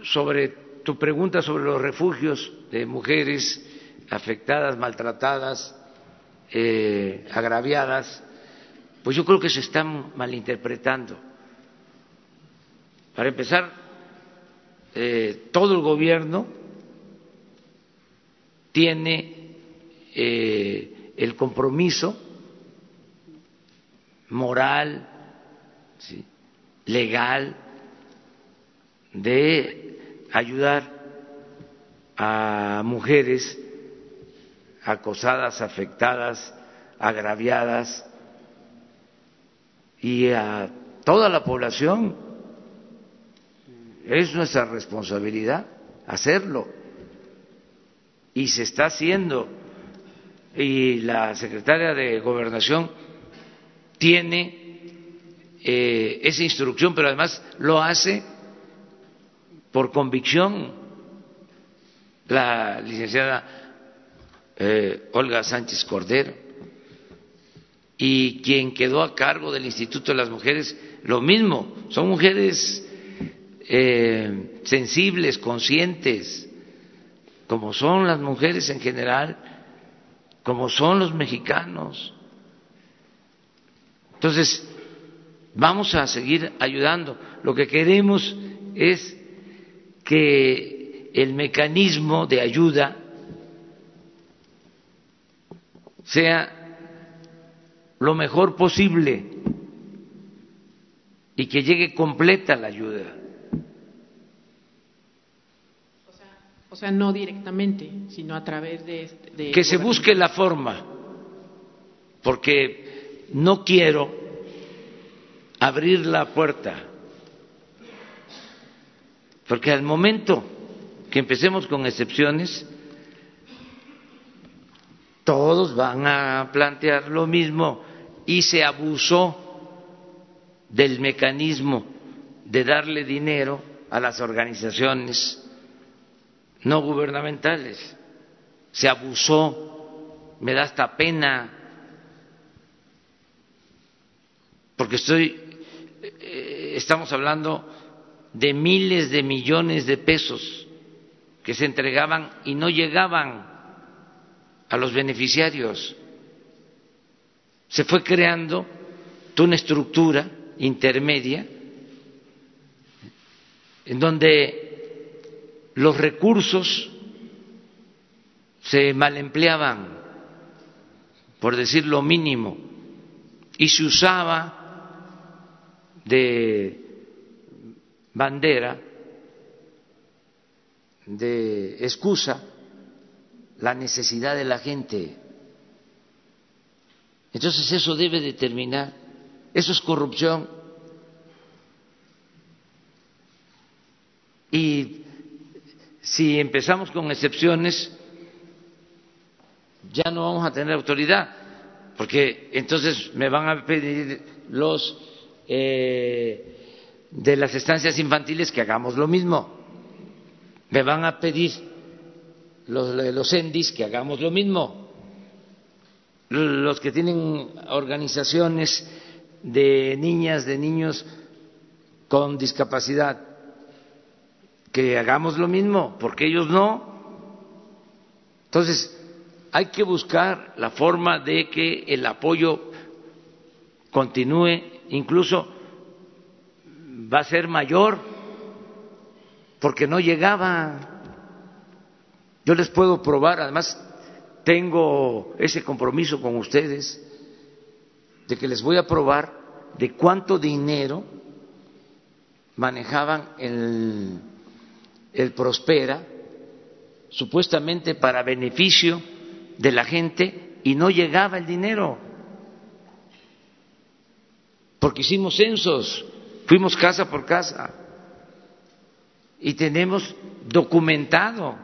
sobre tu pregunta sobre los refugios de mujeres afectadas, maltratadas, eh, agraviadas, pues yo creo que se están malinterpretando. Para empezar, eh, todo el gobierno tiene eh, el compromiso moral, legal, de ayudar a mujeres acosadas, afectadas, agraviadas y a toda la población es nuestra responsabilidad hacerlo. Y se está haciendo. Y la secretaria de Gobernación tiene eh, esa instrucción, pero además lo hace por convicción. La licenciada eh, Olga Sánchez Cordero y quien quedó a cargo del Instituto de las Mujeres, lo mismo, son mujeres eh, sensibles, conscientes, como son las mujeres en general, como son los mexicanos. Entonces, vamos a seguir ayudando. Lo que queremos es que el mecanismo de ayuda sea lo mejor posible y que llegue completa la ayuda. O sea, no directamente, sino a través de... Este, que se busque la forma, porque no quiero abrir la puerta, porque al momento que empecemos con excepciones, todos van a plantear lo mismo y se abusó del mecanismo de darle dinero a las organizaciones no gubernamentales. Se abusó, me da hasta pena, porque estoy, eh, estamos hablando de miles de millones de pesos que se entregaban y no llegaban a los beneficiarios. Se fue creando una estructura intermedia en donde los recursos se mal empleaban, por decir lo mínimo, y se usaba de bandera, de excusa, la necesidad de la gente. Entonces eso debe determinar, eso es corrupción. Y si empezamos con excepciones, ya no vamos a tener autoridad, porque entonces me van a pedir los eh, de las estancias infantiles que hagamos lo mismo. Me van a pedir los de los ENDIS que hagamos lo mismo. Los que tienen organizaciones de niñas, de niños con discapacidad, que hagamos lo mismo, porque ellos no. Entonces, hay que buscar la forma de que el apoyo continúe, incluso va a ser mayor, porque no llegaba. Yo les puedo probar, además tengo ese compromiso con ustedes, de que les voy a probar de cuánto dinero manejaban el, el Prospera, supuestamente para beneficio de la gente, y no llegaba el dinero, porque hicimos censos Fuimos casa por casa y tenemos documentado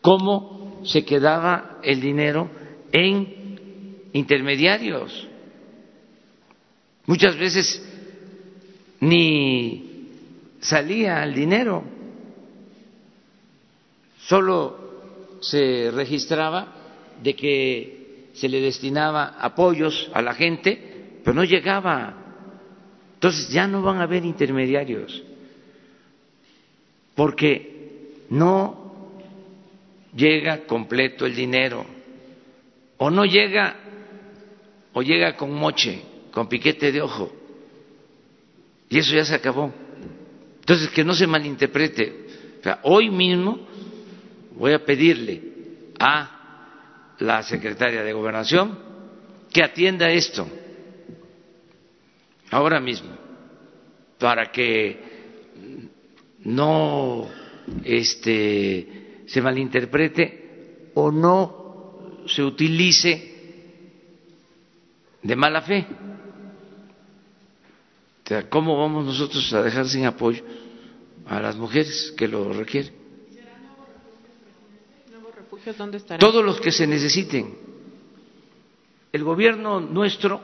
cómo se quedaba el dinero en intermediarios. Muchas veces ni salía el dinero, solo se registraba de que se le destinaba apoyos a la gente, pero no llegaba. Entonces ya no van a haber intermediarios, porque no llega completo el dinero, o no llega, o llega con moche, con piquete de ojo, y eso ya se acabó. Entonces, que no se malinterprete. hoy mismo voy a pedirle a la secretaria de Gobernación que atienda esto ahora mismo, para que no este, se malinterprete o no se utilice de mala fe. ¿cómo vamos nosotros a dejar sin apoyo a las mujeres que lo requieren? Todos los que se necesiten. El gobierno nuestro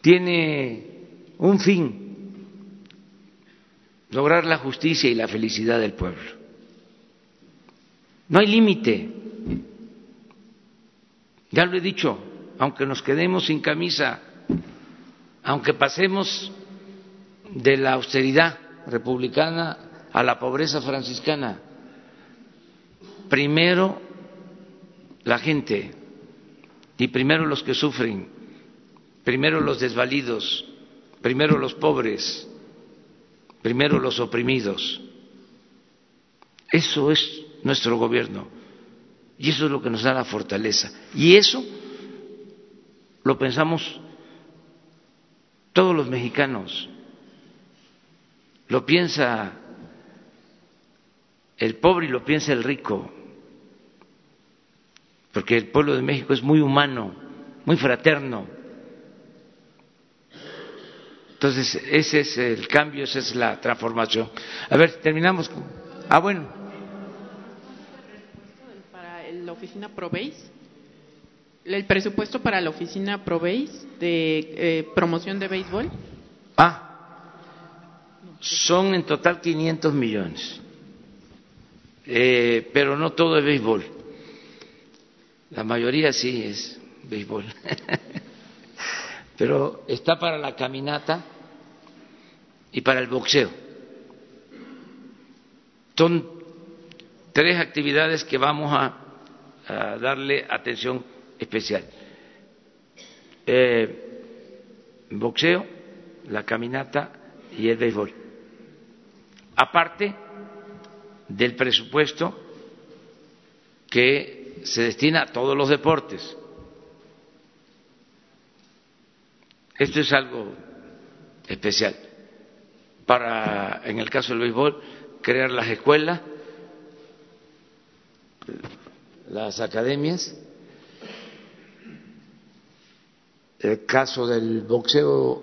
tiene un fin, lograr la justicia y la felicidad del pueblo. No hay límite. Ya lo he dicho, aunque nos quedemos sin camisa, aunque pasemos de la austeridad republicana a la pobreza franciscana, primero la gente y primero los que sufren primero los desvalidos, primero los pobres, primero los oprimidos. Eso es nuestro gobierno y eso es lo que nos da la fortaleza. Y eso lo pensamos todos los mexicanos, lo piensa el pobre y lo piensa el rico, porque el pueblo de México es muy humano, muy fraterno entonces, ese es el cambio, esa es la transformación. A ver, terminamos. Con... Ah, bueno. Para la oficina Proveis, el presupuesto para la oficina Proveis de eh, promoción de béisbol. Ah, son en total 500 millones, eh, pero no todo es béisbol. La mayoría sí es béisbol. pero está para la caminata y para el boxeo. Son tres actividades que vamos a, darle atención especial. Eh, boxeo, la caminata y el béisbol. Aparte del presupuesto que se destina a todos los deportes. Esto es algo especial. Para, en el caso del béisbol, crear las escuelas, las academias. El caso del boxeo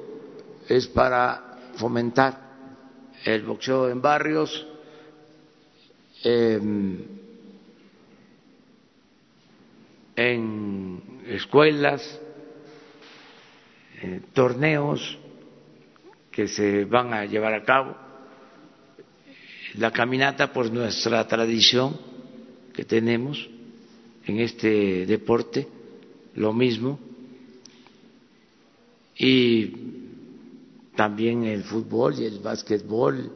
es para fomentar el boxeo en barrios, em, en escuelas, torneos que se van a llevar a cabo, la caminata por nuestra tradición que tenemos en este deporte, lo mismo, y también el fútbol y el básquetbol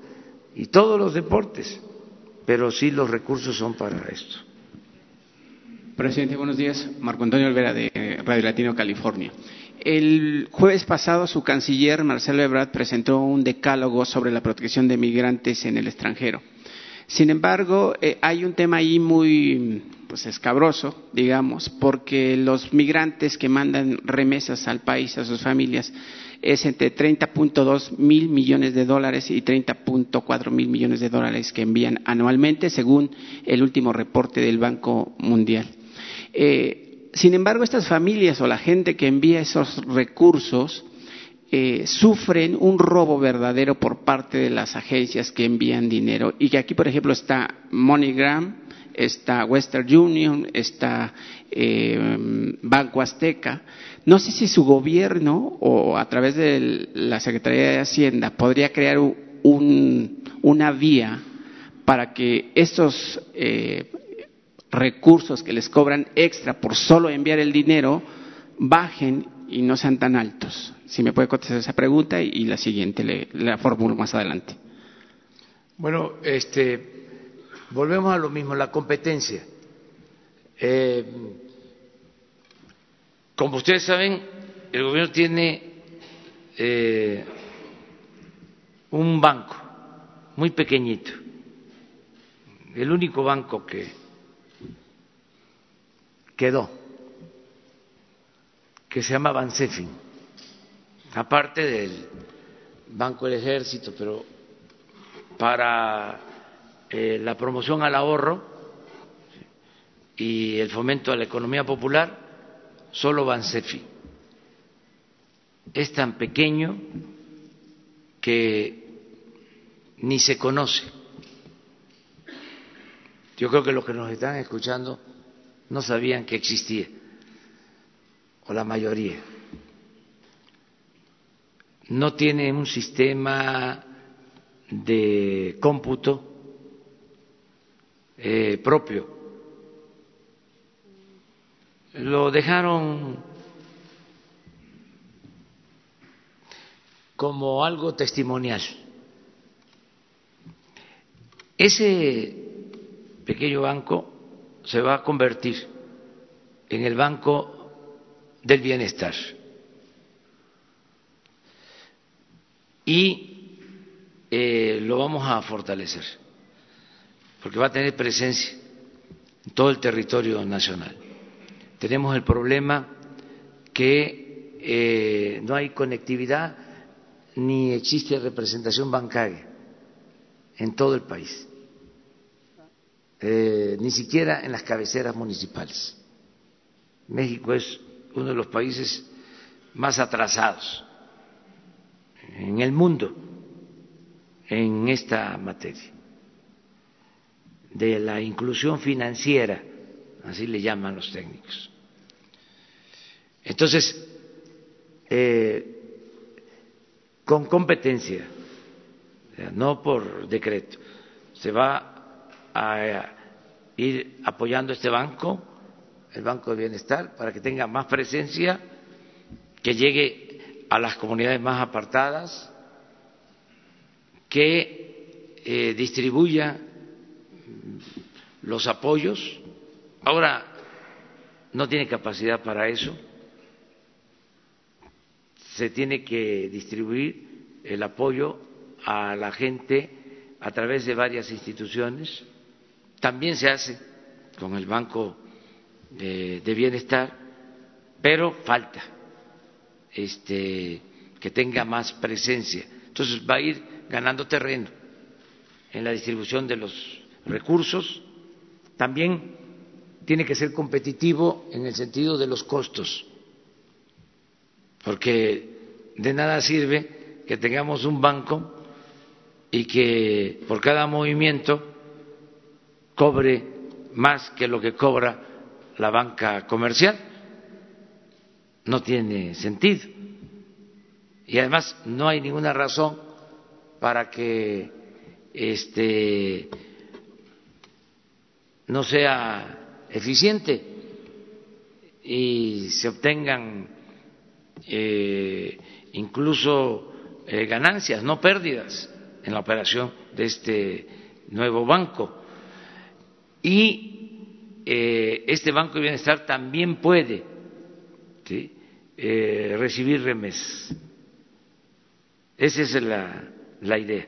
y todos los deportes, pero sí los recursos son para esto. Presidente, buenos días. Marco Antonio Olvera de Radio Latino, California. El jueves pasado su canciller Marcelo Ebrard presentó un decálogo sobre la protección de migrantes en el extranjero. Sin embargo, eh, hay un tema ahí muy pues, escabroso, digamos, porque los migrantes que mandan remesas al país, a sus familias, es entre 30.2 mil millones de dólares y 30.4 mil millones de dólares que envían anualmente, según el último reporte del Banco Mundial. Eh, sin embargo, estas familias o la gente que envía esos recursos eh, sufren un robo verdadero por parte de las agencias que envían dinero. Y que aquí, por ejemplo, está MoneyGram, está Western Union, está eh, Banco Azteca. No sé si su gobierno o a través de la Secretaría de Hacienda podría crear una vía para que estos eh, recursos que les cobran extra por solo enviar el dinero bajen y no sean tan altos. Si me puede contestar esa pregunta y, la siguiente le, la formulo más adelante. Bueno, este, volvemos a lo mismo, la competencia. Eh, como ustedes saben, el gobierno tiene eh, un banco muy pequeñito, el único banco que quedó, que se llama Bansefin, aparte del Banco del Ejército, pero para eh, la promoción al ahorro y el fomento a la economía popular, solo Bansefi. Es tan pequeño que ni se conoce. Yo creo que los que nos están escuchando no sabían que existía, o la mayoría. No tiene un sistema de cómputo eh, propio. Lo dejaron como algo testimonial. Ese pequeño banco se va a convertir en el Banco del Bienestar. Y eh, lo vamos a fortalecer, porque va a tener presencia en todo el territorio nacional. Tenemos el problema que eh, no hay conectividad ni existe representación bancaria en todo el país. Eh, ni siquiera en las cabeceras municipales. México es uno de los países más atrasados en el mundo en esta materia de la inclusión financiera, así le llaman los técnicos. Entonces, eh, con competencia, no por decreto. Se va a ir apoyando este banco, el Banco de Bienestar, para que tenga más presencia, que llegue a las comunidades más apartadas, que eh, distribuya los apoyos. Ahora no tiene capacidad para eso. Se tiene que distribuir el apoyo a la gente a través de varias instituciones. También se hace con el Banco de, Bienestar, pero falta este, que tenga más presencia. Entonces va a ir ganando terreno en la distribución de los recursos. También tiene que ser competitivo en el sentido de los costos, porque de nada sirve que tengamos un banco y que por cada movimiento cobre más que lo que cobra la banca comercial. No tiene sentido. Y además no hay ninguna razón para que este no sea eficiente y se obtengan eh, incluso eh, ganancias, no pérdidas en la operación de este nuevo banco. Y eh, este Banco de Bienestar también puede recibir remesas. Esa es la idea.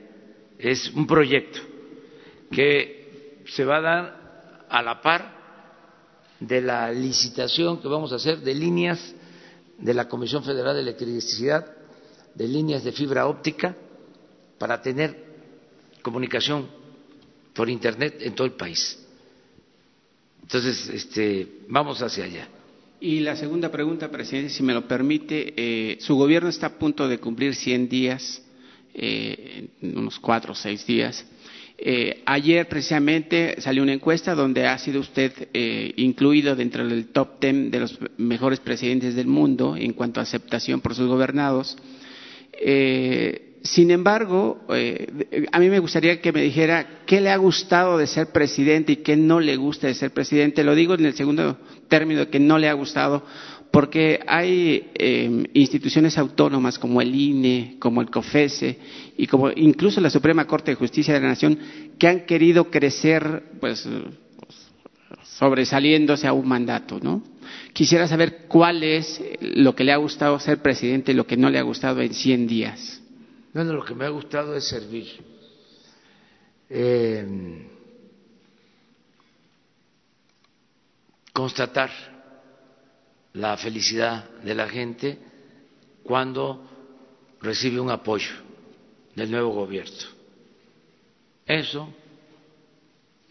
Es un proyecto que se va a dar a la par de la licitación que vamos a hacer de líneas de la Comisión Federal de Electricidad, de líneas de fibra óptica, para tener comunicación por Internet en todo el país. Entonces, este, vamos hacia allá. Y la segunda pregunta, presidente, si me lo permite, eh, su gobierno está a punto de cumplir 100 días, eh, unos cuatro o seis días. Eh, ayer precisamente salió una encuesta donde ha sido usted eh, incluido dentro del top ten de los mejores presidentes del mundo en cuanto a aceptación por sus gobernados. Eh, sin embargo, a mí me gustaría que me dijera qué le ha gustado de ser presidente y qué no le gusta de ser presidente. Lo digo en el segundo término, que no le ha gustado, porque hay em, instituciones autónomas como el INE, como el COFESE y como incluso la Suprema Corte de Justicia de la Nación que han querido crecer, pues, sobresaliéndose a un mandato, ¿no? Quisiera saber cuál es lo que le ha gustado ser presidente y lo que no le ha gustado en 100 días. Bueno, lo que me ha gustado es servir. Em, constatar la felicidad de la gente cuando recibe un apoyo del nuevo gobierno. Eso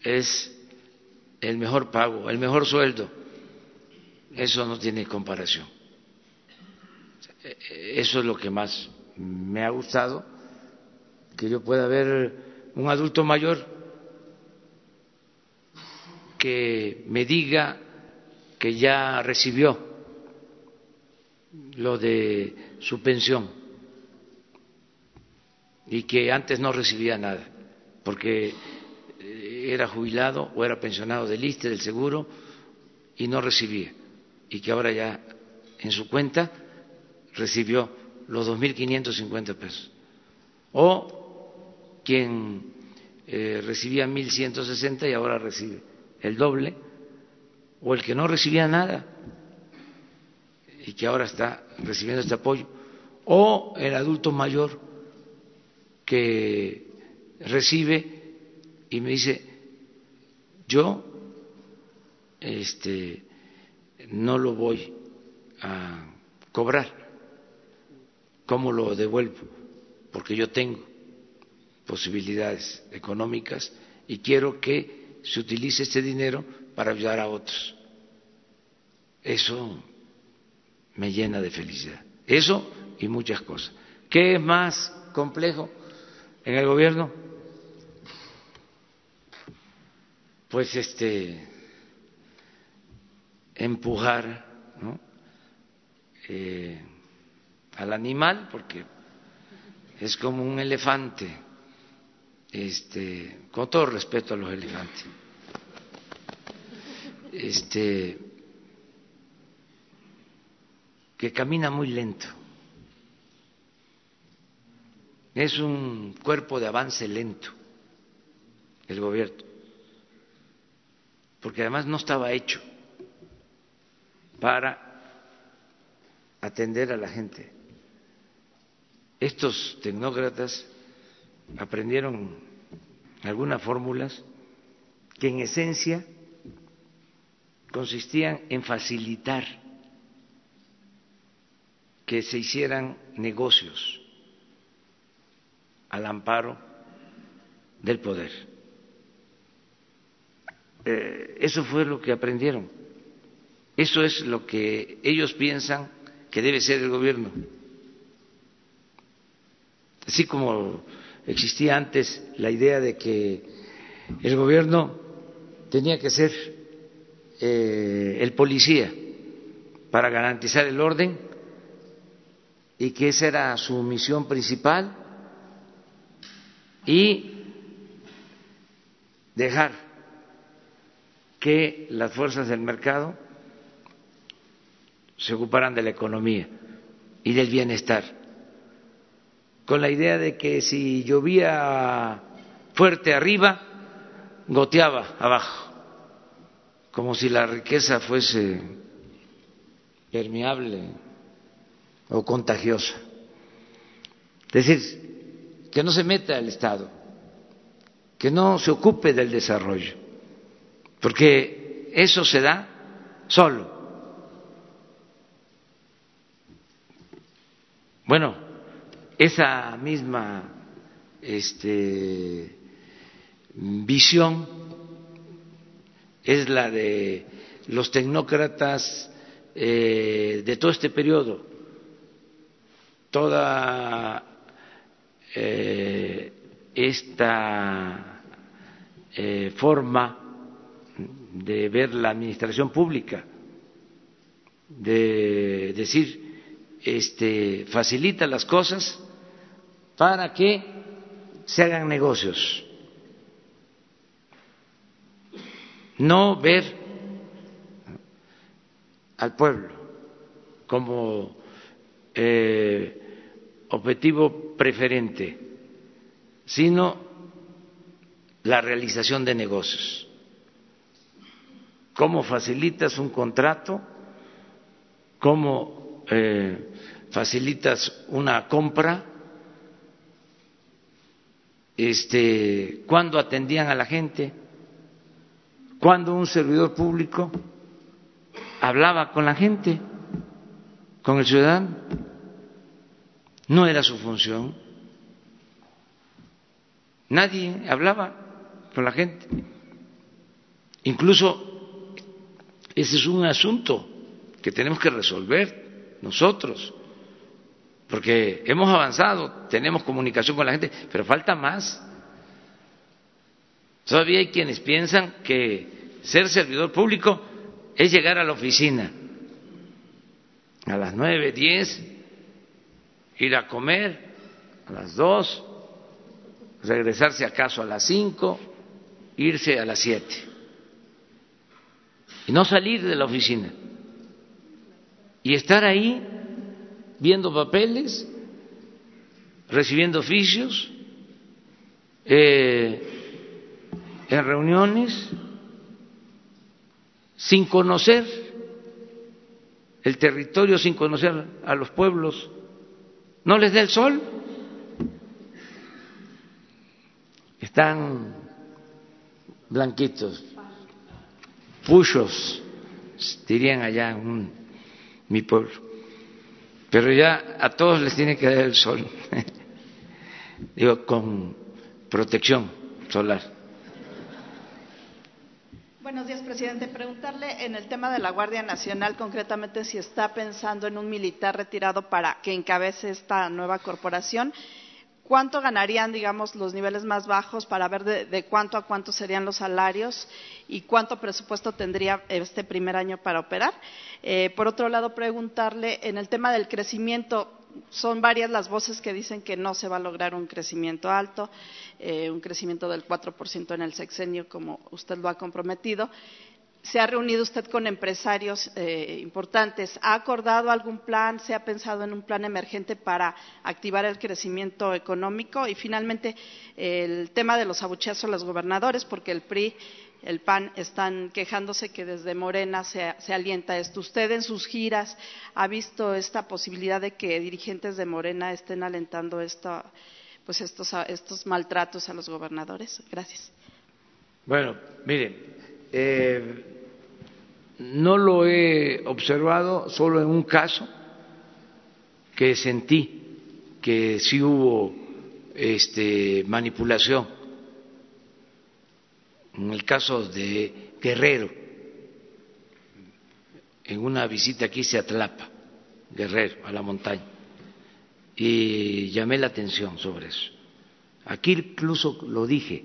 es el mejor pago, el mejor sueldo. Eso no tiene comparación. Eso es lo que más me ha gustado, que yo pueda ver un adulto mayor que me diga que ya recibió lo de su pensión y que antes no recibía nada porque eh, era jubilado o era pensionado del ISTE, del seguro y no recibía y que ahora ya en su cuenta recibió los 2.550 pesos. O quien eh, recibía 1.160 y ahora recibe el doble o el que no recibía nada y que ahora está recibiendo este apoyo, o el adulto mayor que recibe y me dice, yo este, no lo voy a cobrar, ¿cómo lo devuelvo? Porque yo tengo posibilidades económicas y quiero que se utilice este dinero para ayudar a otros. Eso me llena de felicidad. Eso y muchas cosas. ¿Qué es más complejo en el gobierno? Pues este empujar eh, al animal, porque es como un elefante, este, con todo respeto a los elefantes, este, que camina muy lento. Es un cuerpo de avance lento el gobierno, porque además no estaba hecho para atender a la gente. Estos tecnócratas aprendieron algunas fórmulas que en esencia consistían en facilitar que se hicieran negocios al amparo del poder. Eh, eso fue lo que aprendieron. Eso es lo que ellos piensan que debe ser el gobierno. Así como existía antes la idea de que el gobierno tenía que ser eh, el policía para garantizar el orden y que esa era su misión principal y dejar que las fuerzas del mercado se ocuparan de la economía y del bienestar, con la idea de que si llovía fuerte arriba, goteaba abajo, como si la riqueza fuese permeable o contagiosa. Es decir, que no se meta el Estado, que no se ocupe del desarrollo, porque eso se da solo Bueno, esa misma este, visión es la de los tecnócratas eh, de todo este periodo. Toda eh, esta eh, forma de ver la administración pública, de decir este, facilita las cosas para que se hagan negocios. No ver al pueblo como eh, objetivo preferente, sino la realización de negocios. ¿Cómo facilitas un contrato? ¿Cómo eh, facilitas una compra, este, cuando atendían a la gente, cuando un servidor público hablaba con la gente, con el ciudadano, no era su función. Nadie hablaba con la gente. Incluso ese es un asunto que tenemos que resolver nosotros porque hemos avanzado, tenemos comunicación con la gente, pero falta más. Todavía hay quienes piensan que ser servidor público es llegar a la oficina a las nueve, diez, ir a comer a las dos, regresarse acaso a las cinco, irse a las siete y no salir de la oficina y estar ahí viendo papeles, recibiendo oficios, eh, en reuniones, sin conocer el territorio, sin conocer a los pueblos. ¿No les da el sol? Están blanquitos, puchos, dirían allá en mi pueblo pero ya a todos les tiene que dar el sol, digo, con protección solar. Buenos días, presidente. Preguntarle en el tema de la Guardia Nacional, concretamente si está pensando en un militar retirado para que encabece esta nueva corporación cuánto ganarían, digamos, los niveles más bajos para ver de, cuánto a cuánto serían los salarios y cuánto presupuesto tendría este primer año para operar. Eh, por otro lado, preguntarle en el tema del crecimiento son varias las voces que dicen que no se va a lograr un crecimiento alto, eh, un crecimiento del 4% en el sexenio, como usted lo ha comprometido. ¿Se ha reunido usted con empresarios eh, importantes? ¿Ha acordado algún plan? ¿Se ha pensado en un plan emergente para activar el crecimiento económico? Y finalmente, el tema de los abucheos a los gobernadores, porque el PRI el PAN están quejándose que desde Morena se, alienta esto. ¿Usted en sus giras ha visto esta posibilidad de que dirigentes de Morena estén alentando pues estos, estos maltratos a los gobernadores? Gracias. Bueno, mire, eh, no lo he observado solo en un caso que sentí que sí hubo este, manipulación en el caso de Guerrero, en una visita aquí se Atlapa, Guerrero, a la montaña, y llamé la atención sobre eso. Aquí incluso lo dije,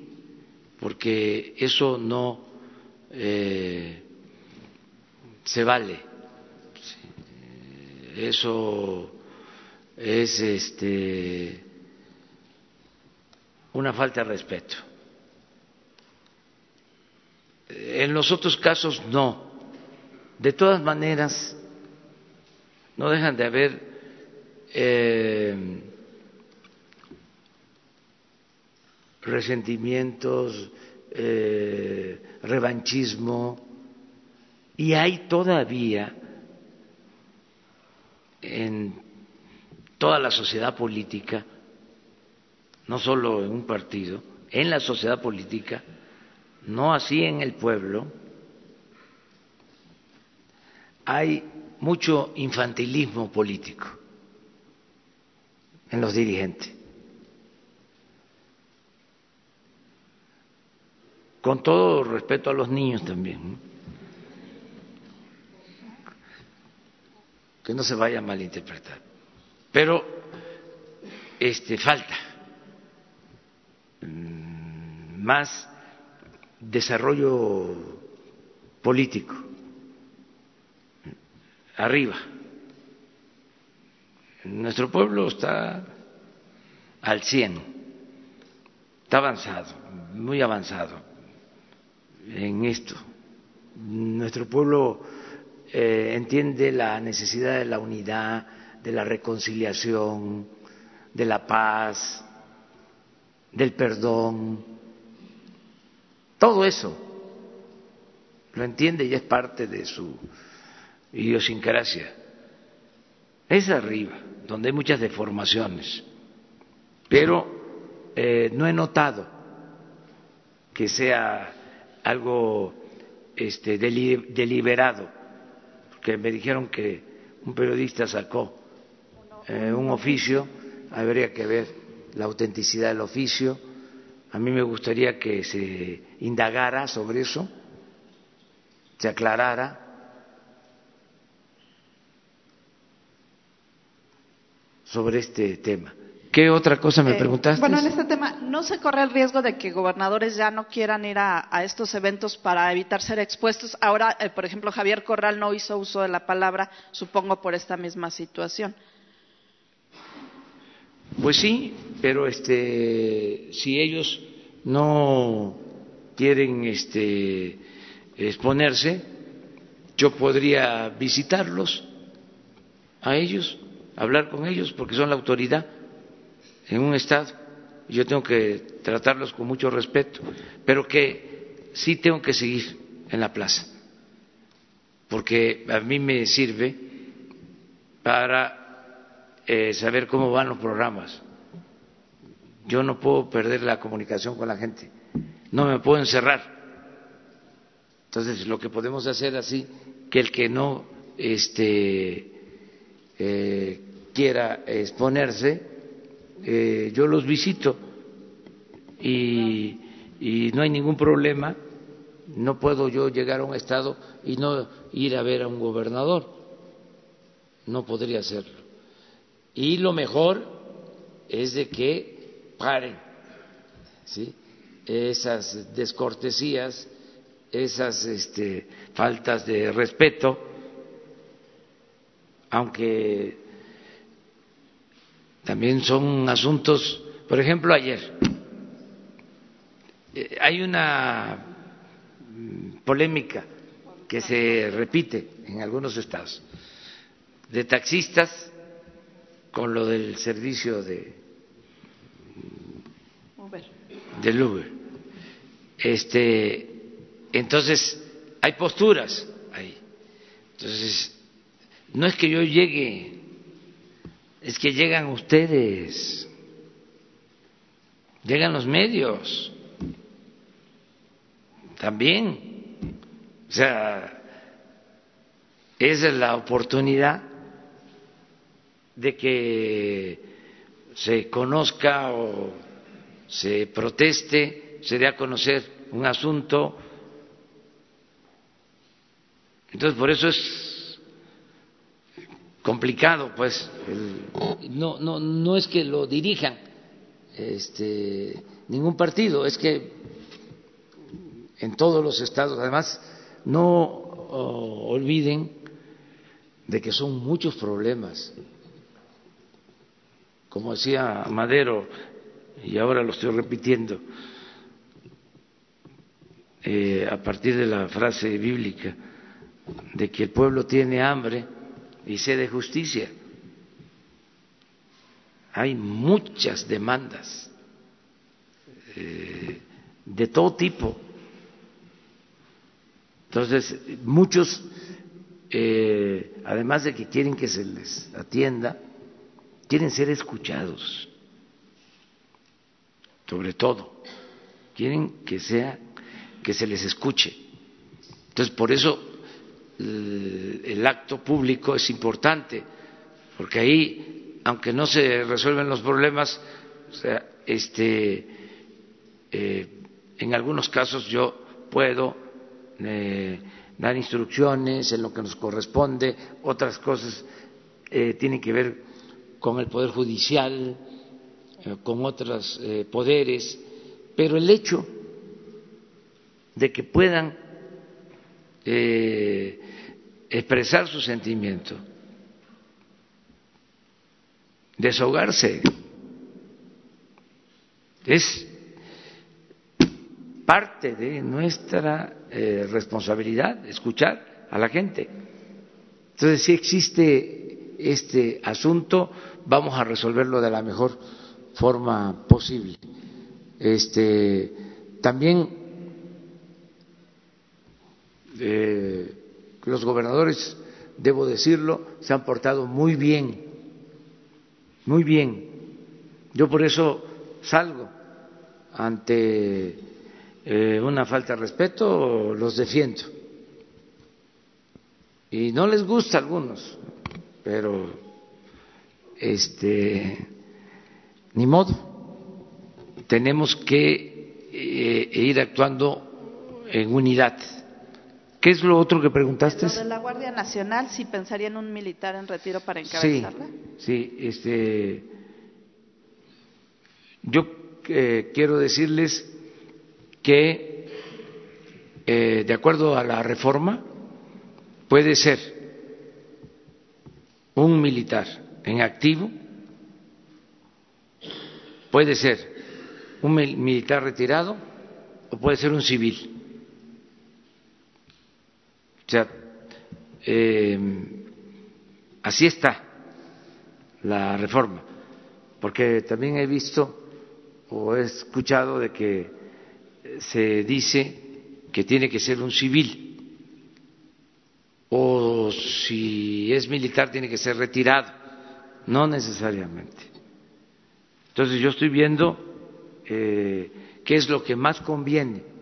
porque eso no eh, se vale, eso es este, una falta de respeto en los otros casos no. De todas maneras, no dejan de haber eh, resentimientos, eh, revanchismo, y hay todavía en toda la sociedad política, no solo en un partido, en la sociedad política, no así en el pueblo, hay mucho infantilismo político en los dirigentes. Con todo respeto a los niños también. Que no se vaya a malinterpretar. Pero este falta mm, más desarrollo político, arriba. Nuestro pueblo está al 100, está avanzado, muy avanzado en esto. Nuestro pueblo eh, entiende la necesidad de la unidad, de la reconciliación, de la paz, del perdón todo eso lo entiende y es parte de su idiosincrasia. Es arriba, donde hay muchas deformaciones, pero eh, no he notado que sea algo este, deliberado, porque me dijeron que un periodista sacó eh, un oficio, habría que ver la autenticidad del oficio a mí me gustaría que se indagara sobre eso, se aclarara. Sobre este tema. ¿Qué otra cosa me eh, preguntaste? Bueno, en este tema, ¿no se corre el riesgo de que gobernadores ya no quieran ir a, estos eventos para evitar ser expuestos? Ahora, eh, por ejemplo, Javier Corral no hizo uso de la palabra, supongo, por esta misma situación. Pues sí, pero este, si ellos no quieren este, exponerse, yo podría visitarlos a ellos, hablar con ellos, porque son la autoridad en un Estado. Yo tengo que tratarlos con mucho respeto, pero que sí tengo que seguir en la plaza, porque a mí me sirve para eh, saber cómo van los programas yo no puedo perder la comunicación con la gente, no me puedo encerrar. Entonces, lo que podemos hacer así, que el que no este, eh, quiera exponerse, eh, yo los visito y, no hay ningún problema. No puedo yo llegar a un estado y no ir a ver a un gobernador. No podría hacerlo. Y lo mejor es de que paren ¿sí? esas descortesías, esas este, faltas de respeto, aunque también son asuntos, por ejemplo, ayer eh, hay una mm, polémica que se repite en algunos estados de taxistas con lo del servicio de Uber. del Uber. Este, entonces hay posturas ahí. Entonces no es que yo llegue, es que llegan ustedes, llegan los medios también. O sea, es la oportunidad de que se conozca o se proteste, se dé a conocer un asunto. Entonces, por eso es complicado, pues, no, no, no es que lo dirijan este, ningún partido, es que en todos los estados, además, no olviden de que son muchos problemas. Como decía Madero, y ahora lo estoy repitiendo, eh, a partir de la frase bíblica, de que el pueblo tiene hambre y sed de justicia. Hay muchas demandas eh, de todo tipo. Entonces, muchos, eh, además de que quieren que se les atienda, quieren ser escuchados, sobre todo, quieren que sea que se les escuche. Entonces, por eso el, acto público es importante, porque ahí, aunque no se resuelven los problemas, este, eh, en algunos casos yo puedo eh, dar instrucciones en lo que nos corresponde, otras cosas eh, tienen que ver con el Poder Judicial, con otros poderes, pero el hecho de que puedan eh, expresar su sentimiento, desahogarse. Es parte de nuestra eh, responsabilidad escuchar a la gente. Entonces, si existe este asunto, vamos a resolverlo de la mejor forma posible. Este, también eh, los gobernadores, debo decirlo, se han portado muy bien, muy bien. Yo por eso salgo ante eh, una falta de respeto, los defiendo. Y no les gusta a algunos, pero este ni modo. Tenemos que eh, ir actuando en unidad ¿Qué es lo otro que preguntaste? Lo de la Guardia Nacional, si pensaría en un militar en retiro para encabezarla. Sí, sí este, yo eh, quiero decirles que, eh, de acuerdo a la reforma, puede ser un militar en activo, puede ser un militar retirado o puede ser un civil. O sea, eh, así está la reforma, porque también he visto o he escuchado de que se dice que tiene que ser un civil. O si es militar tiene que ser retirado, no necesariamente. Entonces yo estoy viendo eh, qué es lo que más conviene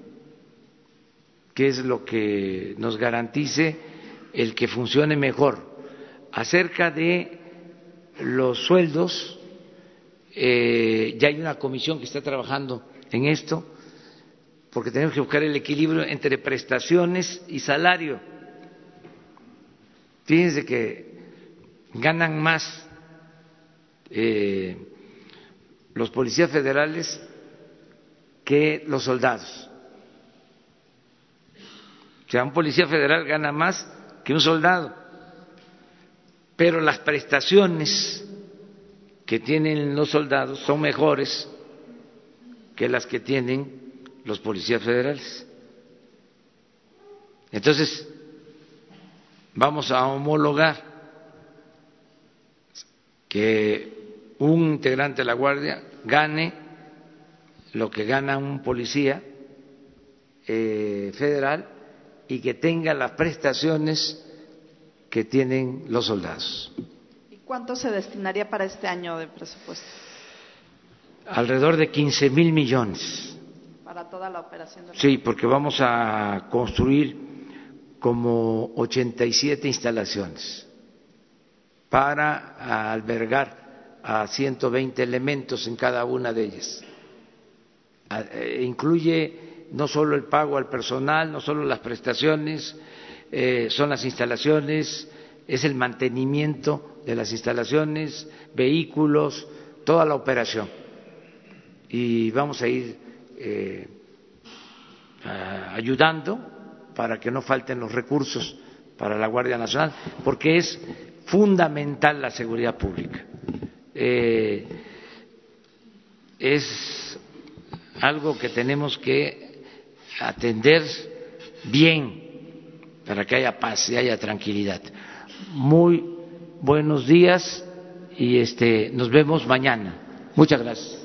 qué es lo que nos garantice el que funcione mejor. Acerca de los sueldos, eh, ya hay una comisión que está trabajando en esto, porque tenemos que buscar el equilibrio entre prestaciones y salario. Fíjense que ganan más eh, los policías federales que los soldados sea, un policía federal gana más que un soldado, pero las prestaciones que tienen los soldados son mejores que las que tienen los policías federales. Entonces, vamos a homologar que un integrante de la Guardia gane lo que gana un policía eh, federal y que tenga las prestaciones que tienen los soldados. ¿Y cuánto se destinaría para este año de presupuesto? Alrededor de 15 mil millones. Para toda la operación. De sí, porque vamos a construir como 87 instalaciones para albergar a 120 elementos en cada una de ellas. Eh, incluye no solo el pago al personal, no solo las prestaciones, eh, son las instalaciones, es el mantenimiento de las instalaciones, vehículos, toda la operación. Y vamos a ir eh, ayudando para que no falten los recursos para la Guardia Nacional, porque es fundamental la seguridad pública. Eh, es algo que tenemos que atender bien para que haya paz y haya tranquilidad. Muy buenos días y este nos vemos mañana. Muchas gracias.